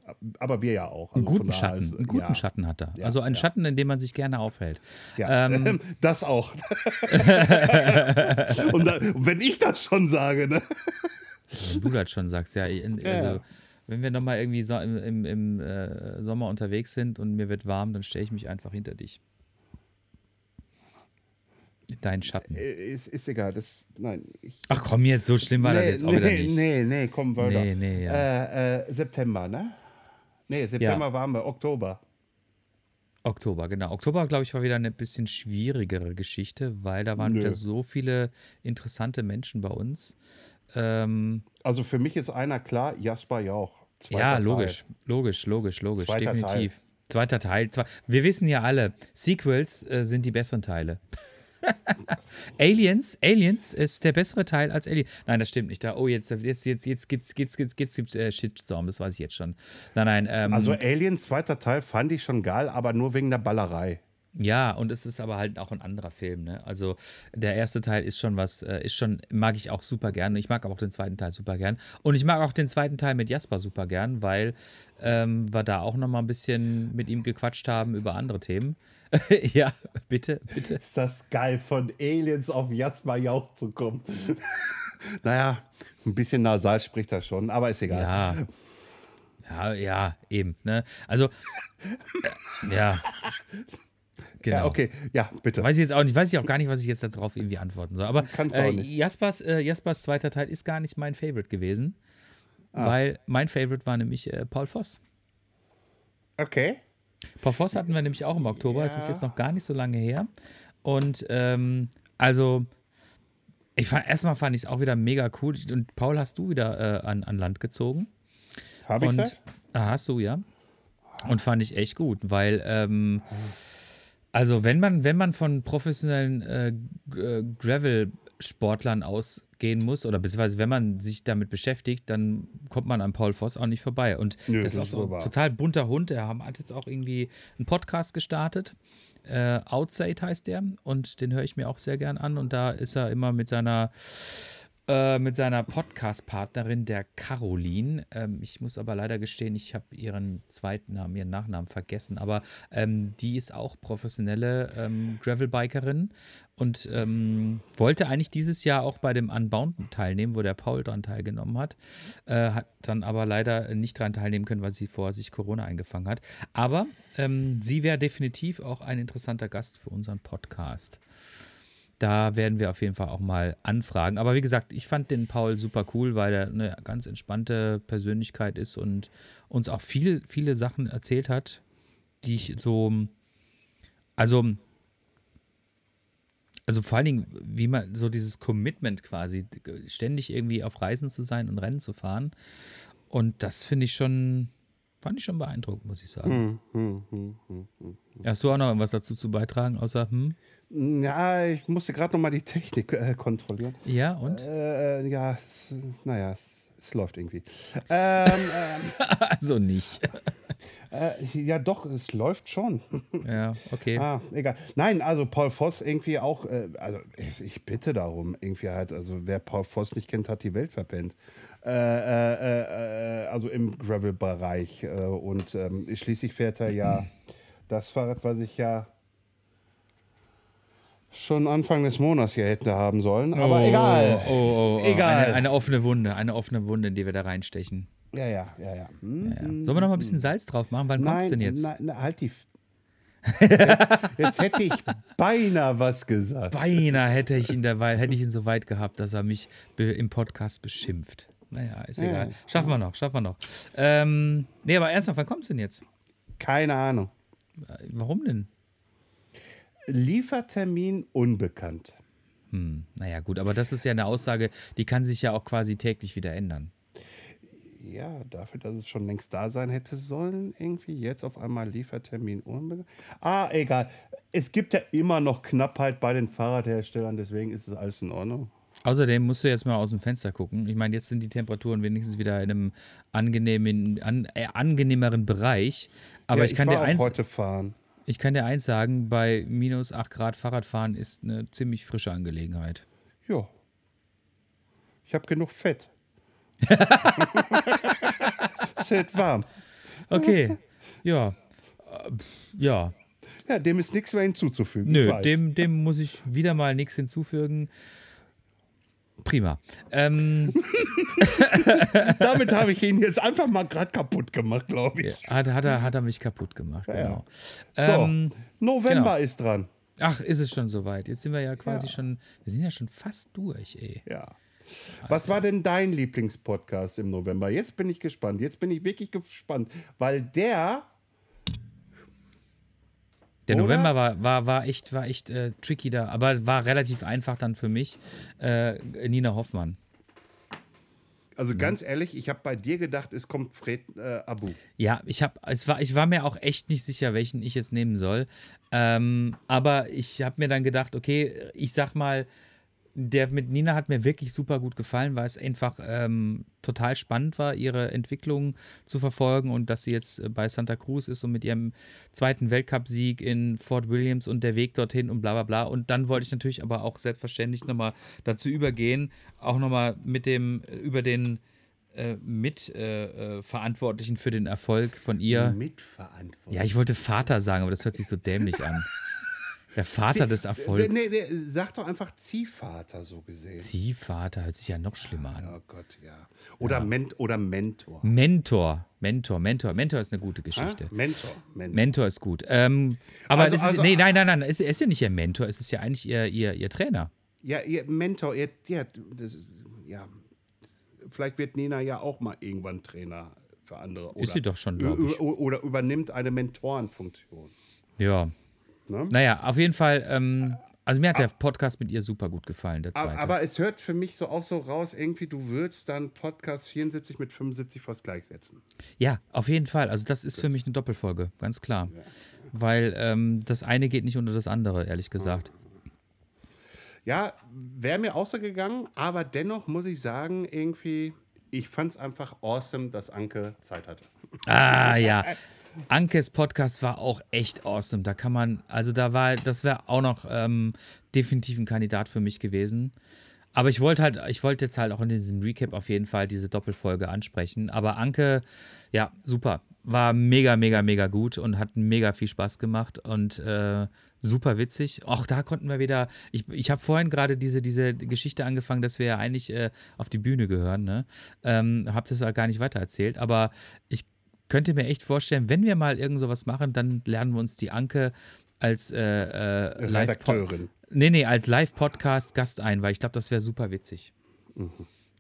aber wir ja auch. Einen Also von guten Schatten, ist- einen guten ja, Schatten hat er. Ja, also einen ja. Schatten, in dem man sich gerne aufhält. Ja, Ähm, das auch. und, da, wenn ich das schon sage, ne? Wenn du das schon sagst, ja. Also, wenn wir nochmal irgendwie so im, im, im äh, Sommer unterwegs sind und mir wird warm, dann stelle ich mich einfach hinter dich. In deinen Schatten. Äh, Ist, ist egal, das, nein, Ach komm, jetzt so schlimm war das jetzt auch wieder nee, nicht. Nee, nee, komm, Wörter. Nee, nee, ja. äh, äh, September, ne? Nee, September waren wir, Oktober. Oktober, genau. Oktober, glaube ich, war wieder eine bisschen schwierigere Geschichte, weil da waren Nö. wieder so viele interessante Menschen bei uns. Ähm, Also für mich ist einer klar, Jasper Jauch. Zweiter ja, Teil. logisch, logisch, logisch, logisch, Zweiter definitiv. Zweiter Teil. Zwei, wir wissen ja alle, Sequels äh, sind die besseren Teile. Aliens, Aliens ist der bessere Teil als Alien. Nein, das stimmt nicht. Da, oh, jetzt, jetzt, jetzt, jetzt gibt's, gibt's, gibt's, gibt's, gibt's äh, Shitstorm, das weiß ich jetzt schon. Nein, nein, ähm, Also Alien, zweiter Teil, fand ich schon geil, aber nur wegen der Ballerei. Ja, und es ist aber halt auch ein anderer Film, ne? Also der erste Teil ist schon was, äh, ist schon, mag ich auch super gern. Ich mag aber auch den zweiten Teil super gern. Und ich mag auch den zweiten Teil mit Jasper super gern, weil ähm, wir da auch nochmal ein bisschen mit ihm gequatscht haben über andere Themen. ja, bitte, bitte. Ist das geil, von Aliens auf Jasper Jauch zu kommen. naja, ein bisschen nasal spricht er schon, aber ist egal. Ja. Ja, ja, eben, ne? Also, äh, ja. Genau. Ja, okay, ja, bitte. Weiß ich jetzt auch nicht, weiß ich auch gar nicht, was ich jetzt darauf irgendwie antworten soll. Aber äh. Jaspers, äh, Jaspers zweiter Teil ist gar nicht mein Favorite gewesen, Ah. weil mein Favorite war nämlich äh, Paul Voss. Okay. Voss hatten wir nämlich auch im Oktober, das ist Ja. jetzt noch gar nicht so lange her. Und ähm, also, ich fand, erstmal fand ich es auch wieder mega cool. Und Paul, hast du wieder äh, an, an Land gezogen? Habe ich das? ah, hast du, ja. Und fand ich echt gut, weil ähm, also wenn man, wenn man von professionellen äh, G- Gravel-Sportlern ausgehen muss, oder beziehungsweise wenn man sich damit beschäftigt, dann kommt man an Paul Voss auch nicht vorbei. Und Nö, das ist auch so ein total bunter Hund. Er hat jetzt auch irgendwie einen Podcast gestartet. Äh, Outside heißt der und den höre ich mir auch sehr gern an. Und da ist er immer mit seiner äh, mit seiner Podcast-Partnerin, der Caroline. Ähm, ich muss aber leider gestehen, ich habe ihren zweiten Namen, ihren Nachnamen vergessen. Aber ähm, die ist auch professionelle ähm, Gravelbikerin und ähm, wollte eigentlich dieses Jahr auch bei dem Unbound teilnehmen, wo der Paul dran teilgenommen hat. Äh, hat dann aber leider nicht dran teilnehmen können, weil sie vorher sich Corona eingefangen hat. Aber ähm, sie wäre definitiv auch ein interessanter Gast für unseren Podcast. Da werden wir auf jeden Fall auch mal anfragen. Aber wie gesagt, ich fand den Paul super cool, weil er eine ganz entspannte Persönlichkeit ist und uns auch viel, viele Sachen erzählt hat, die ich so, also, also vor allen Dingen, wie man so dieses Commitment quasi, ständig irgendwie auf Reisen zu sein und Rennen zu fahren. Und das finde ich schon, fand ich schon beeindruckend, muss ich sagen. Hm, hm, hm, Hast du auch noch irgendwas dazu zu beitragen, außer hm? Ja, ich musste gerade noch mal die Technik äh, kontrollieren. Ja, und? Äh, ja, es, naja, es, es läuft irgendwie. Ähm, ähm, also nicht. Äh, ja, doch, es läuft schon. ja, okay. Ah, egal. Nein, also Paul Voss irgendwie auch, äh, also ich, ich, bitte darum, irgendwie halt, also wer Paul Voss nicht kennt, hat die Welt verpennt. Äh, äh, äh also im Gravel-Bereich. Äh, und ähm, schließlich fährt er ja das Fahrrad, was ich ja schon Anfang des Monats hier hätte haben sollen. Aber oh, egal. Oh, oh, oh, egal. Eine, eine, offene Wunde, eine offene Wunde, in die wir da reinstechen. Ja, ja, ja, ja. Hm, ja, ja. Sollen wir noch mal ein bisschen Salz drauf machen? Wann kommt es denn jetzt? Nein, nein, halt die. jetzt, hätte ich beinahe was gesagt. Beinahe hätte ich ihn dabei, hätte ich ihn so weit gehabt, dass er mich im Podcast beschimpft. Naja, ist ja. egal. Schaffen wir noch, schaffen wir noch. Ähm, nee, aber ernsthaft, wann kommt es denn jetzt? Keine Ahnung. Warum denn? Liefertermin unbekannt. Hm, naja, gut, aber das ist ja eine Aussage, die kann sich ja auch quasi täglich wieder ändern. Ja, dafür, dass es schon längst da sein hätte sollen, irgendwie jetzt auf einmal Liefertermin unbekannt. Ah, egal. Es gibt ja immer noch Knappheit bei den Fahrradherstellern, deswegen ist es alles in Ordnung. Außerdem musst du jetzt mal aus dem Fenster gucken. Ich meine, jetzt sind die Temperaturen wenigstens wieder in einem angenehmen, an, äh, angenehmeren Bereich. Aber ja, ich, ich kann dir eins. heute fahren. Ich kann dir eins sagen, bei minus 8 Grad Fahrradfahren ist eine ziemlich frische Angelegenheit. Ja. Ich habe genug Fett. halt warm. Okay. Ja. Äh, ja. Ja, dem ist nichts mehr hinzuzufügen. Nö, dem, dem muss ich wieder mal nichts hinzufügen. Prima. Ähm. Damit habe ich ihn jetzt einfach mal gerade kaputt gemacht, glaube ich. Hat, hat, er, hat er mich kaputt gemacht, genau. Ja. Ähm, so, November genau. ist dran. Ach, ist es schon soweit. Jetzt sind wir ja quasi ja. schon, wir sind ja schon fast durch, ey. Ja. Was war denn dein Lieblingspodcast im November? Jetzt bin ich gespannt. Jetzt bin ich wirklich gespannt, weil der der November war, war, war echt, war echt äh, tricky da, aber war relativ einfach dann für mich. Äh, Nina Hoffmann. Also ganz ehrlich, ich habe bei dir gedacht, es kommt Fred äh, Abu. Ja, ich habe, es war, ich war mir auch echt nicht sicher, welchen ich jetzt nehmen soll. Ähm, aber ich habe mir dann gedacht, okay, ich sag mal, der mit Nina hat mir wirklich super gut gefallen, weil es einfach ähm, total spannend war, ihre Entwicklung zu verfolgen und dass sie jetzt äh, bei Santa Cruz ist und mit ihrem zweiten Weltcupsieg in Fort Williams und der Weg dorthin und bla bla bla. Und dann wollte ich natürlich aber auch selbstverständlich nochmal dazu übergehen, auch nochmal mit dem, äh, über den äh, Mitverantwortlichen äh, für den Erfolg von ihr. Mitverantwortlich. Ja, ich wollte Vater sagen, aber das hört sich so dämlich an. Der Vater Zieh, des Erfolgs. Nee, nee, sag doch einfach Ziehvater so gesehen. Ziehvater hört sich ja noch schlimmer an. Oh Gott, ja. Oder, ja. Men oder Mentor. Mentor. Mentor, Mentor. Mentor ist eine gute Geschichte. Ah, Mentor, Mentor. Mentor ist gut. Ähm, aber also, ist, also, nee, nein, nein, nein. Es ist ja nicht ihr Mentor, es ist ja eigentlich ihr, ihr, ihr Trainer. Ja, ihr Mentor, ihr, ja, das, ja. Vielleicht wird Nina ja auch mal irgendwann Trainer für andere. Oder, ist sie doch schon, glaube ich. Oder übernimmt eine Mentorenfunktion. Ja, Ne? Naja, auf jeden Fall, ähm, also mir hat der Podcast mit ihr super gut gefallen, der zweite. Aber es hört für mich so auch so raus, irgendwie, du würdest dann Podcast 74 mit 75 fast gleichsetzen. Ja, auf jeden Fall. Also das ist für mich eine Doppelfolge, ganz klar. Ja. Weil ähm, das eine geht nicht unter das andere, ehrlich gesagt. Ja, wäre mir auch so gegangen, aber dennoch muss ich sagen, irgendwie, ich fand es einfach awesome, dass Anke Zeit hatte. Ah, ja. Ankes Podcast war auch echt awesome. Da kann man, also da war, das wäre auch noch ähm, definitiv ein Kandidat für mich gewesen. Aber ich wollte halt, ich wollte jetzt halt auch in diesem Recap auf jeden Fall diese Doppelfolge ansprechen. Aber Anke, ja, super. War mega, mega, mega gut und hat mega viel Spaß gemacht und äh, super witzig. Auch da konnten wir wieder. Ich, ich habe vorhin gerade diese, diese Geschichte angefangen, dass wir ja eigentlich äh, auf die Bühne gehören. Ne? Ähm, habe das gar nicht weiter erzählt. Aber ich könnte mir echt vorstellen, wenn wir mal irgend sowas machen, dann lernen wir uns die Anke als äh, äh, Redakteurin. Nee, nee, als Live-Podcast Gast ein, weil ich glaube, das wäre super witzig. Mhm.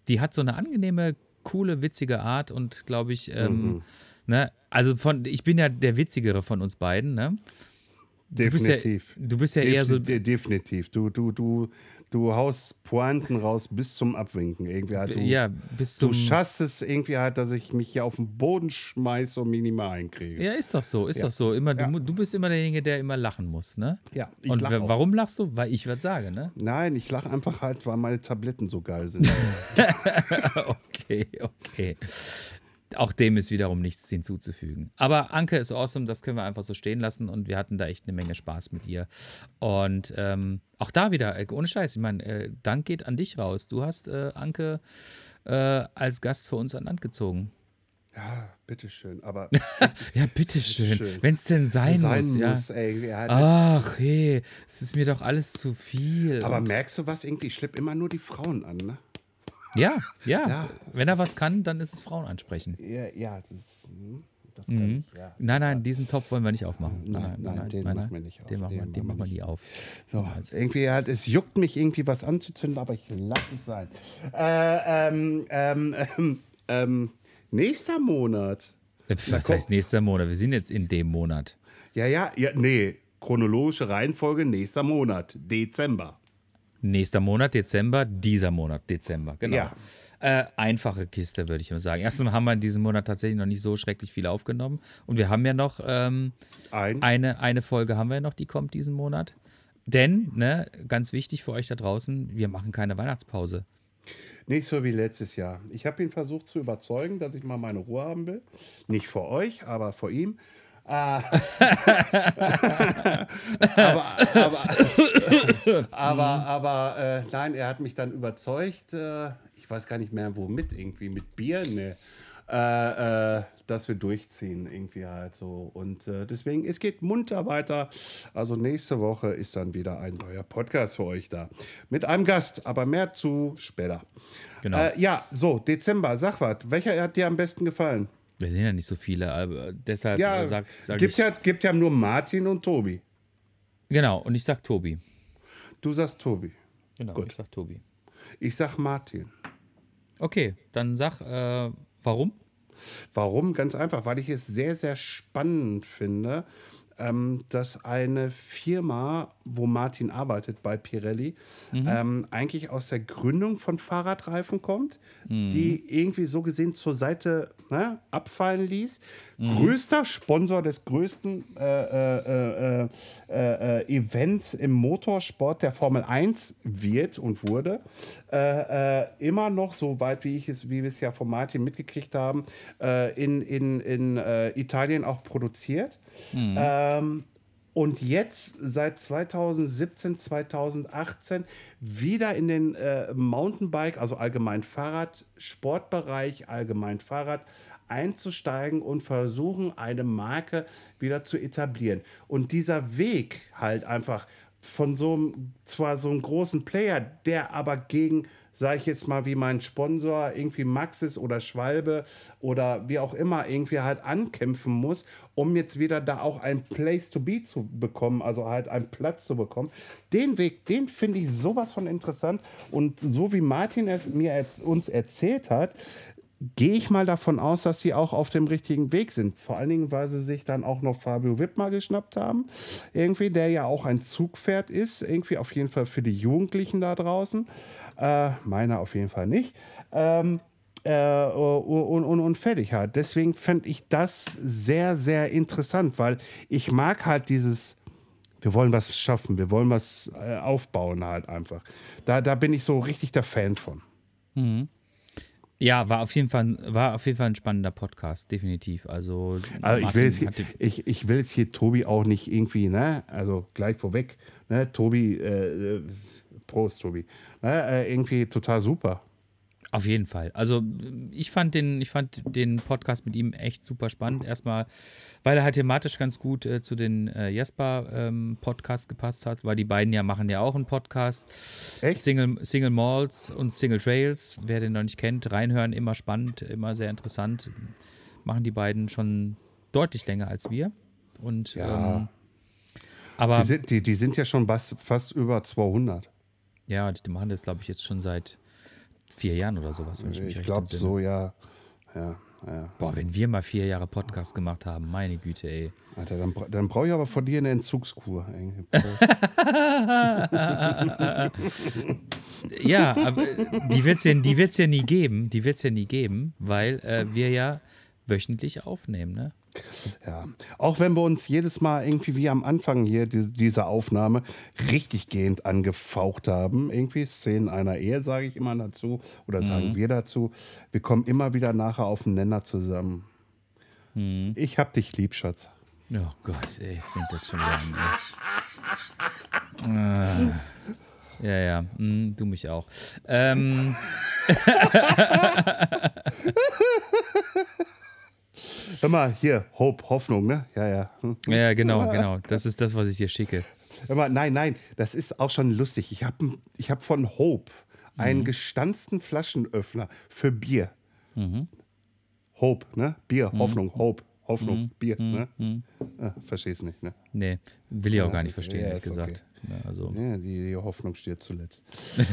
Die hat so eine angenehme, coole, witzige Art und glaube ich, ähm, Mhm. ne, also von, ich bin ja der witzigere von uns beiden, ne? Du bist ja, Definitiv. du bist ja eher so, De- Definitiv. Du, du, du, du haust Pointen raus bis zum Abwinken. Irgendwie halt, du, ja, bis zum, du schaffst es irgendwie halt, dass ich mich hier auf den Boden schmeiße und minimal hinkriege. ja, ist doch so, ist Ja. doch so. Immer, Ja. du, du bist immer derjenige, der immer lachen muss, ne? Ja, ich und lach warum lachst du? Weil ich was sage, ne? Nein, ich lache einfach halt, weil meine Tabletten so geil sind. Okay, okay. Auch dem ist wiederum nichts hinzuzufügen. Aber Anke ist awesome, das können wir einfach so stehen lassen und wir hatten da echt eine Menge Spaß mit ihr. Und ähm, auch da wieder, äh, ohne Scheiß, ich meine, äh, Dank geht an dich raus. Du hast äh, Anke äh, als Gast für uns an Land gezogen. ja, bitteschön. Aber Ja, bitteschön. Bitteschön. Wenn es denn sein, sein muss, ja. muss, ey. irgendwie halt. Ach, hey, es ist mir doch alles zu viel. Aber merkst du was? Irgendwie, ich schleppe immer nur die Frauen an, ne? Ja, ja, Ja. Wenn er was kann, dann ist es Frauen ansprechen. Ja, ja das ist. hm, Das kann ich, ja. Nein, nein, diesen Topf wollen wir nicht aufmachen. Nein, nein, den machen wir nicht auf. Den machen wir, Den machen wir nie auf. So, irgendwie halt, es juckt mich irgendwie was anzuzünden, aber ich lasse es sein. Äh, ähm, ähm, ähm, ähm, nächster Monat. Was komm. heißt nächster Monat? Wir sind jetzt in dem Monat. Ja, ja, ja, nee. Chronologische Reihenfolge, nächster Monat, Dezember. Nächster Monat, Dezember, dieser Monat, Dezember. Genau. Ja. Äh, einfache Kiste, würde ich mal sagen. Erstmal haben wir in diesem Monat tatsächlich noch nicht so schrecklich viel aufgenommen. Und wir haben ja noch ähm, Ein. eine, eine Folge haben wir noch, die kommt diesen Monat. Denn, ne, ganz wichtig für euch da draußen, wir machen keine Weihnachtspause. Nicht so wie letztes Jahr. Ich habe ihn versucht zu überzeugen, dass ich mal meine Ruhe haben will. Nicht vor euch, aber vor ihm. Äh, aber aber, aber, aber äh, nein, er hat mich dann überzeugt. Äh, ich weiß gar nicht mehr, womit irgendwie. Mit Bier? Nee. Äh, dass wir durchziehen, irgendwie halt so. Und äh, deswegen, es geht munter weiter. Also nächste Woche ist dann wieder ein neuer Podcast für euch da. Mit einem Gast, aber mehr zu später. Genau. Ja, so, Dezember, sag was. Welcher hat dir am besten gefallen? Wir sind ja nicht so viele, aber deshalb Ja, äh, sag, sag gibt, ich. ja, gibt ja nur Martin und Tobi. Genau, und ich sag Tobi. Du sagst Tobi. Genau, Gut. ich sag Tobi. Ich sag Martin. Okay, dann sag, äh, warum? Warum? Ganz einfach, weil ich es sehr, sehr spannend finde, ähm, dass eine Firma, wo Martin arbeitet bei Pirelli, ähm, eigentlich aus der Gründung von Fahrradreifen kommt, die irgendwie so gesehen zur Seite ne, abfallen ließ. Größter Sponsor des größten äh, äh, äh, äh, äh, Events im Motorsport der Formel 1 wird und wurde. Äh, immer noch so weit, wie, ich es, wie wir es ja von Martin mitgekriegt haben, in, in, in Italien auch produziert. Ähm, und jetzt seit 2017, 2018 wieder in den äh, Mountainbike, also allgemein Fahrrad, Sportbereich, allgemein Fahrrad einzusteigen und versuchen, eine Marke wieder zu etablieren. Und dieser Weg halt einfach von so einem, zwar so einem großen Player, der aber gegen, sage ich jetzt mal, wie mein Sponsor, irgendwie Maxis oder Schwalbe oder wie auch immer, irgendwie halt ankämpfen muss, um jetzt wieder da auch ein Place to be zu bekommen, also halt einen Platz zu bekommen. Den Weg, den finde ich sowas von interessant. Und so wie Martin es mir uns erzählt hat, gehe ich mal davon aus, dass sie auch auf dem richtigen Weg sind. Vor allen Dingen, weil sie sich dann auch noch Fabio Wittmer geschnappt haben. Irgendwie, der ja auch ein Zugpferd ist. Irgendwie auf jeden Fall für die Jugendlichen da draußen. Äh, meiner auf jeden Fall nicht. Ähm, äh, und, und, und fertig halt. Deswegen fände ich das sehr, sehr interessant, weil ich mag halt dieses, wir wollen was schaffen, wir wollen was äh, aufbauen halt einfach. Da, da bin ich so richtig der Fan von. Ja, war auf jeden Fall, war auf jeden Fall ein spannender Podcast, definitiv. Also, Also ich will, jetzt hier, ich, ich will jetzt hier Tobi auch nicht irgendwie, ne, also gleich vorweg, ne, Tobi, äh, äh, Prost, Tobi, ne, äh, irgendwie total super. Auf jeden Fall. Also ich fand den, ich fand den Podcast mit ihm echt super spannend. Erstmal, weil er halt thematisch ganz gut äh, zu den äh, Jesper-Podcasts gepasst hat, weil die beiden ja machen ja auch einen Podcast. Echt? Single, Single Malls und Single Trails. Wer den noch nicht kennt, reinhören, immer spannend, immer sehr interessant. Machen die beiden schon deutlich länger als wir. Und Ja. ähm, Aber Die sind, die, die sind ja schon fast, fast über 200. ja, die machen das, glaube ich, jetzt schon seit vier Jahren oder sowas, wenn ich mich Ich recht glaube so, ja. Ja, ja. Boah, wenn wir mal vier Jahre Podcast gemacht haben, meine Güte, ey. Alter, dann, dann brauche ich aber von dir eine Entzugskur. Ja, aber äh, die wird es ja, die wird's ja nie geben. Die wird es ja nie geben, weil äh, wir ja wöchentlich aufnehmen, ne? Ja. Auch wenn wir uns jedes Mal irgendwie wie am Anfang hier die, dieser Aufnahme richtig gehend angefaucht haben. Irgendwie Szenen einer Ehe, sage ich immer dazu. Oder sagen wir dazu. Wir kommen immer wieder nachher auf den Nenner zusammen. Ich hab dich lieb, Schatz. Oh Gott, ey, jetzt fängt das schon wieder an. Ey. Ah. Ja, ja, mm, du mich auch. Ähm, Hör mal, hier, Hope, Hoffnung, ne? Ja, ja. Hm. ja, genau, genau. Das ist das, was ich dir schicke. Hör mal, nein, nein, das ist auch schon lustig. Ich habe ich hab von Hope einen gestanzten Flaschenöffner für Bier. Hope, ne? Bier, Hoffnung, Hope, Hoffnung, Bier, ne? Ah, verstehst nicht, ne? Nee, will ich auch gar nicht verstehen, ja, ehrlich ist okay. gesagt. Ja, also, Ja, die, die Hoffnung steht zuletzt.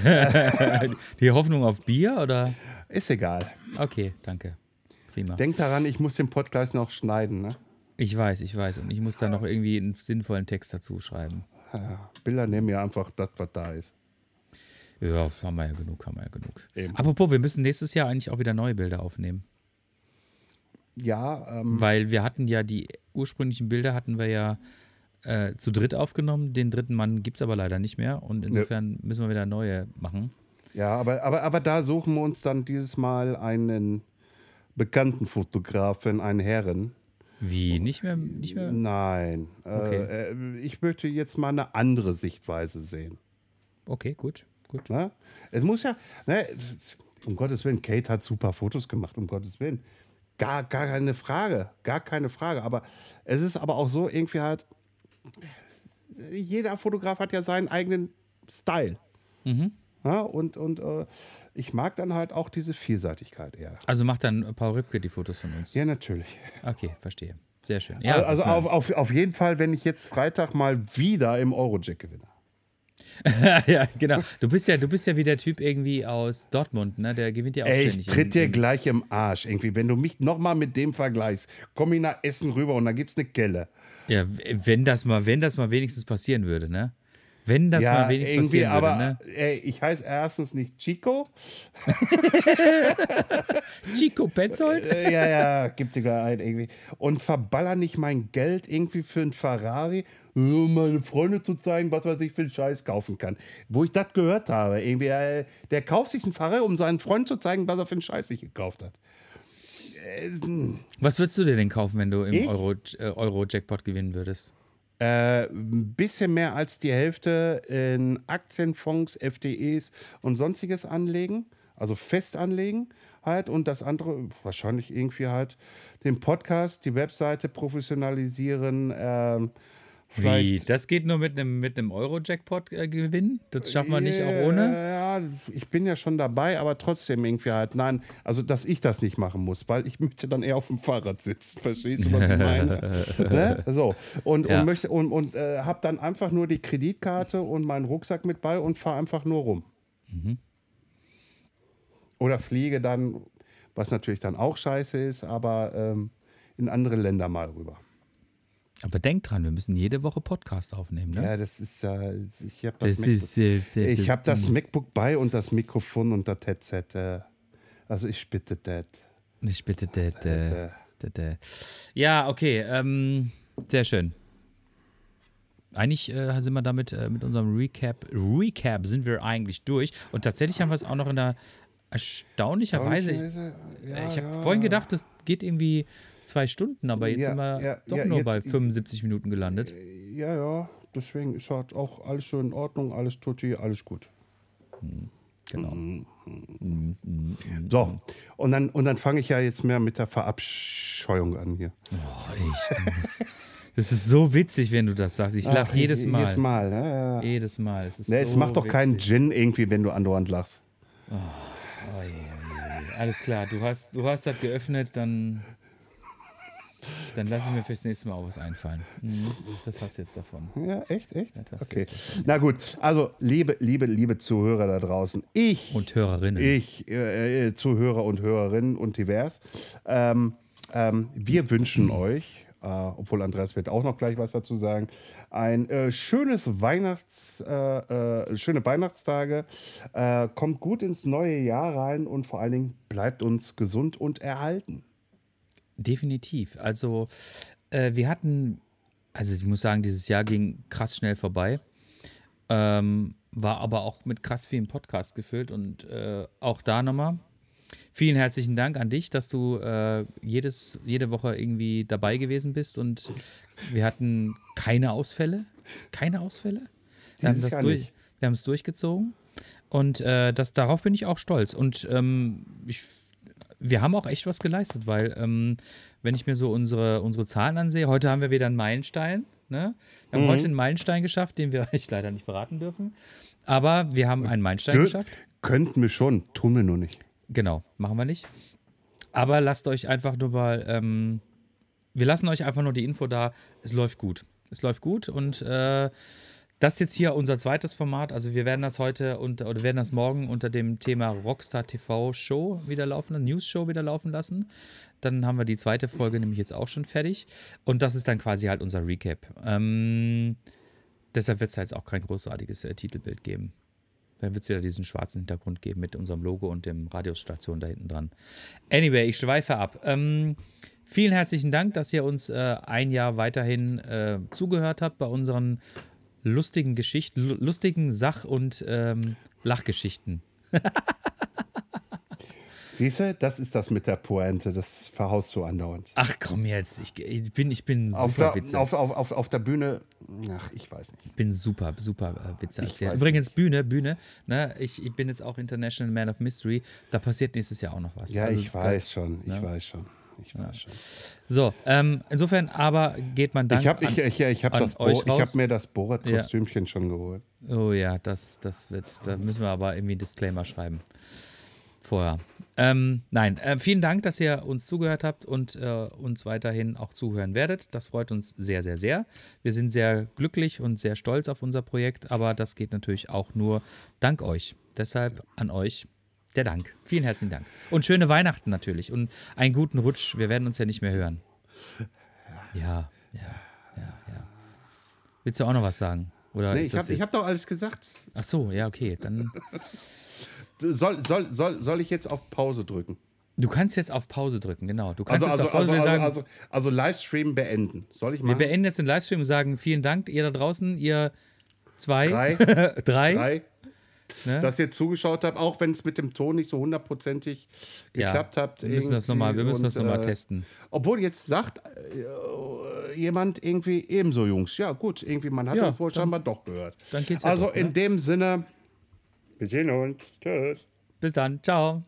die Hoffnung auf Bier oder? Ist egal. Okay, danke. Prima. Denk daran, ich muss den Podcast noch schneiden, ne? Ich weiß, ich weiß. Und ich muss da noch irgendwie einen sinnvollen Text dazu schreiben. Ja, Bilder nehmen ja einfach das, was da ist. Ja, haben wir ja genug, haben wir ja genug. Eben. Apropos, wir müssen nächstes Jahr eigentlich auch wieder neue Bilder aufnehmen. Ja, ähm, Weil wir hatten ja die ursprünglichen Bilder hatten wir ja äh, zu dritt aufgenommen. Den dritten Mann gibt es aber leider nicht mehr. Und insofern müssen wir wieder neue machen. ja aber, aber, aber da suchen wir uns dann dieses Mal einen bekannten Fotografen, einen Herren. Wie? Nicht mehr? Nicht mehr? Nein, Okay. äh, äh, ich möchte jetzt mal eine andere Sichtweise sehen. Okay, gut. gut. Ne? Es muss ja, ne, um Gottes Willen, Kate hat super Fotos gemacht, um Gottes Willen. Gar, gar keine Frage, gar keine Frage. Aber es ist aber auch so, irgendwie halt, jeder Fotograf hat ja seinen eigenen Style. Ja, und und äh, ich mag dann halt auch diese Vielseitigkeit eher. Also macht dann Paul Ripke die Fotos von uns. Ja, natürlich. Okay, verstehe. Sehr schön. also ich meine- auf, auf, auf jeden Fall, wenn ich jetzt Freitag mal wieder im Eurojack gewinne. ja, genau. Du bist ja, du bist ja wie der Typ irgendwie aus Dortmund, ne? Der gewinnt ja auch Ey, ständig. ich tritt dir gleich im Arsch irgendwie. Wenn du mich nochmal mit dem vergleichst, komm ich nach Essen rüber und dann gibt's eine Kelle. Ja, wenn das mal, wenn das mal wenigstens passieren würde, ne? Wenn das mal wenigstens irgendwie, passieren aber würde, ne? ey, ich heiße erstens nicht Chico. Chico Petzold? Äh, ja, ja, gib dir gar ein irgendwie. Und verballer nicht mein Geld irgendwie für einen Ferrari, um meine Freunde zu zeigen, was man sich für einen Scheiß kaufen kann. Wo ich das gehört habe, irgendwie, äh, der kauft sich einen Ferrari, um seinen Freunden zu zeigen, was er für einen Scheiß sich gekauft hat. Was würdest du dir denn kaufen, wenn du im Ich? Euro, äh, Euro-Jackpot gewinnen würdest? Äh, ein bisschen mehr als die Hälfte in Aktienfonds, FDEs und sonstiges anlegen, also fest anlegen halt. Und das andere wahrscheinlich irgendwie halt den Podcast, die Webseite professionalisieren, ähm, Wie? vielleicht Das geht nur mit einem mit einem Euro-Jackpot äh, gewinnen? Das schaffen wir nicht auch ohne? Ja, ich bin ja schon dabei, aber trotzdem irgendwie halt, nein, also dass ich das nicht machen muss, weil ich möchte dann eher auf dem Fahrrad sitzen, verstehst du, was ich meine? ne? So, und, Ja. und, möchte, und, und äh, habe dann einfach nur die Kreditkarte und meinen Rucksack mit bei und fahre einfach nur rum. Mhm. Oder fliege dann, was natürlich dann auch scheiße ist, aber ähm, in andere Länder mal rüber. Aber denk dran, wir müssen jede Woche Podcast aufnehmen, ne? Ja, das ist ja, ich habe das, das ist. Äh, Ich habe das MacBook bei und das Mikrofon und das Headset. Äh, also ich bitte das. Ich bitte, das, äh, äh, äh. Ja, okay. Ähm, sehr schön. Eigentlich äh, sind wir damit äh, mit unserem Recap, Recap sind wir eigentlich durch. Und tatsächlich haben wir es auch noch in einer erstaunlicherweise. Ich, Ja, ich habe ja. vorhin gedacht, das geht irgendwie zwei Stunden, aber jetzt Ja, sind wir ja, doch ja, nur jetzt- bei 75 Minuten gelandet. Ja, ja, deswegen ist halt auch alles schön in Ordnung, alles tutti, alles gut. Genau. Mhm. So, und dann, und dann fange ich ja jetzt mehr mit der Verabscheuung an hier. Oh, echt. Das, ist so witzig, wenn du das sagst. Ich lache Ach, jedes Mal. Jedes Mal, ja, ja. Jedes Mal. Es, ist Ne, es so macht doch keinen witzig. Gin irgendwie, wenn du andauernd lachst. Oh, je, je, je. Alles klar, du hast, du hast das geöffnet, dann. Dann lasse ich mir fürs nächste Mal auch was einfallen. Mhm. Das hast du jetzt davon. Ja, echt, echt? Okay. Na gut, also liebe, liebe, liebe Zuhörer da draußen, ich, Und Hörerinnen. ich, äh, äh, Zuhörer und Hörerinnen und divers, ähm, ähm, wir wünschen euch, äh, obwohl Andreas wird auch noch gleich was dazu sagen, ein äh, schönes Weihnachts, äh, äh, schöne Weihnachtstage, äh, kommt gut ins neue Jahr rein und vor allen Dingen bleibt uns gesund und erhalten. Definitiv. Also, äh, wir hatten, also ich muss sagen, dieses Jahr ging krass schnell vorbei. Ähm, war aber auch mit krass vielen Podcasts gefüllt und äh, auch da nochmal. Vielen herzlichen Dank an dich, dass du äh, jedes, jede Woche irgendwie dabei gewesen bist und wir hatten keine Ausfälle. Keine Ausfälle. Wir haben, das durch, wir haben es durchgezogen und äh, das, darauf bin ich auch stolz. Und ähm, ich wir haben auch echt was geleistet, weil ähm, wenn ich mir so unsere, unsere Zahlen ansehe, heute haben wir wieder einen Meilenstein. Ne? Wir haben heute einen Meilenstein geschafft, den wir euch leider nicht verraten dürfen. Aber wir haben einen Meilenstein Dö- geschafft. Könnten wir schon, tun wir nur nicht. Genau, machen wir nicht. Aber lasst euch einfach nur mal, ähm, wir lassen euch einfach nur die Info da, es läuft gut. Es läuft gut und äh, das ist jetzt hier unser zweites Format. Also wir werden das heute unter, oder werden das morgen unter dem Thema Rockstar TV Show wieder laufen, News Show wieder laufen lassen. Dann haben wir die zweite Folge nämlich jetzt auch schon fertig. Und das ist dann quasi halt unser Recap. Ähm, deshalb wird es jetzt auch kein großartiges äh, Titelbild geben. Dann wird es wieder diesen schwarzen Hintergrund geben mit unserem Logo und dem Radiostation da hinten dran. Anyway, ich schweife ab. Ähm, vielen herzlichen Dank, dass ihr uns äh, ein Jahr weiterhin äh, zugehört habt bei unseren lustigen Geschichten, lu- lustigen Sach- und ähm, Lachgeschichten. Siehst du, das ist das mit der Pointe, das verhaust du andauernd. Ach komm jetzt, ich, ich bin, ich bin Auf super der, auf, auf, auf, auf der Bühne, ach, ich weiß nicht. Ich bin super, super äh, Witze weiß Übrigens, Bühne, Bühne, ne? Ich, ich bin jetzt auch International Man of Mystery. Da passiert nächstes Jahr auch noch was. Ja, Also ich da- weiß schon, ich weiß schon. Ich weiß schon. So, ähm, insofern aber geht man dann. Ich habe ich, ich, ich hab hab mir das Borat-Kostümchen schon geholt. Oh ja, das, das wird, da müssen wir aber irgendwie einen Disclaimer schreiben. Vorher. Ähm, nein, äh, vielen Dank, dass ihr uns zugehört habt und äh, uns weiterhin auch zuhören werdet. Das freut uns sehr, sehr, sehr. Wir sind sehr glücklich und sehr stolz auf unser Projekt, aber das geht natürlich auch nur dank euch. Deshalb an euch der Dank. Vielen herzlichen Dank. Und schöne Weihnachten natürlich und einen guten Rutsch. Wir werden uns ja nicht mehr hören. Ja, ja, ja, ja. Willst du auch noch was sagen? Oder Nee, ich habe hab doch alles gesagt. Ach so, ja, okay. Dann Soll, soll, soll, soll ich jetzt auf Pause drücken? du kannst jetzt auf Pause drücken, genau. Du kannst Also, jetzt also, auf Pause also, also, sagen, also, also Livestream beenden. Soll ich wir machen? beenden jetzt den Livestream und sagen vielen Dank, ihr da draußen, ihr zwei, Drei, drei, drei, ne? dass ihr zugeschaut habt, auch wenn es mit dem Ton nicht so hundertprozentig Ja, geklappt hat. wir müssen das noch mal, wir müssen das nochmal äh, testen. Obwohl jetzt sagt äh, jemand irgendwie ebenso, Jungs. Ja, gut, irgendwie, man hat Ja, das wohl dann- scheinbar doch gehört. dann geht's ja Also doch, in ne? dem Sinne, wir sehen uns. Tschüss. Bis dann, ciao.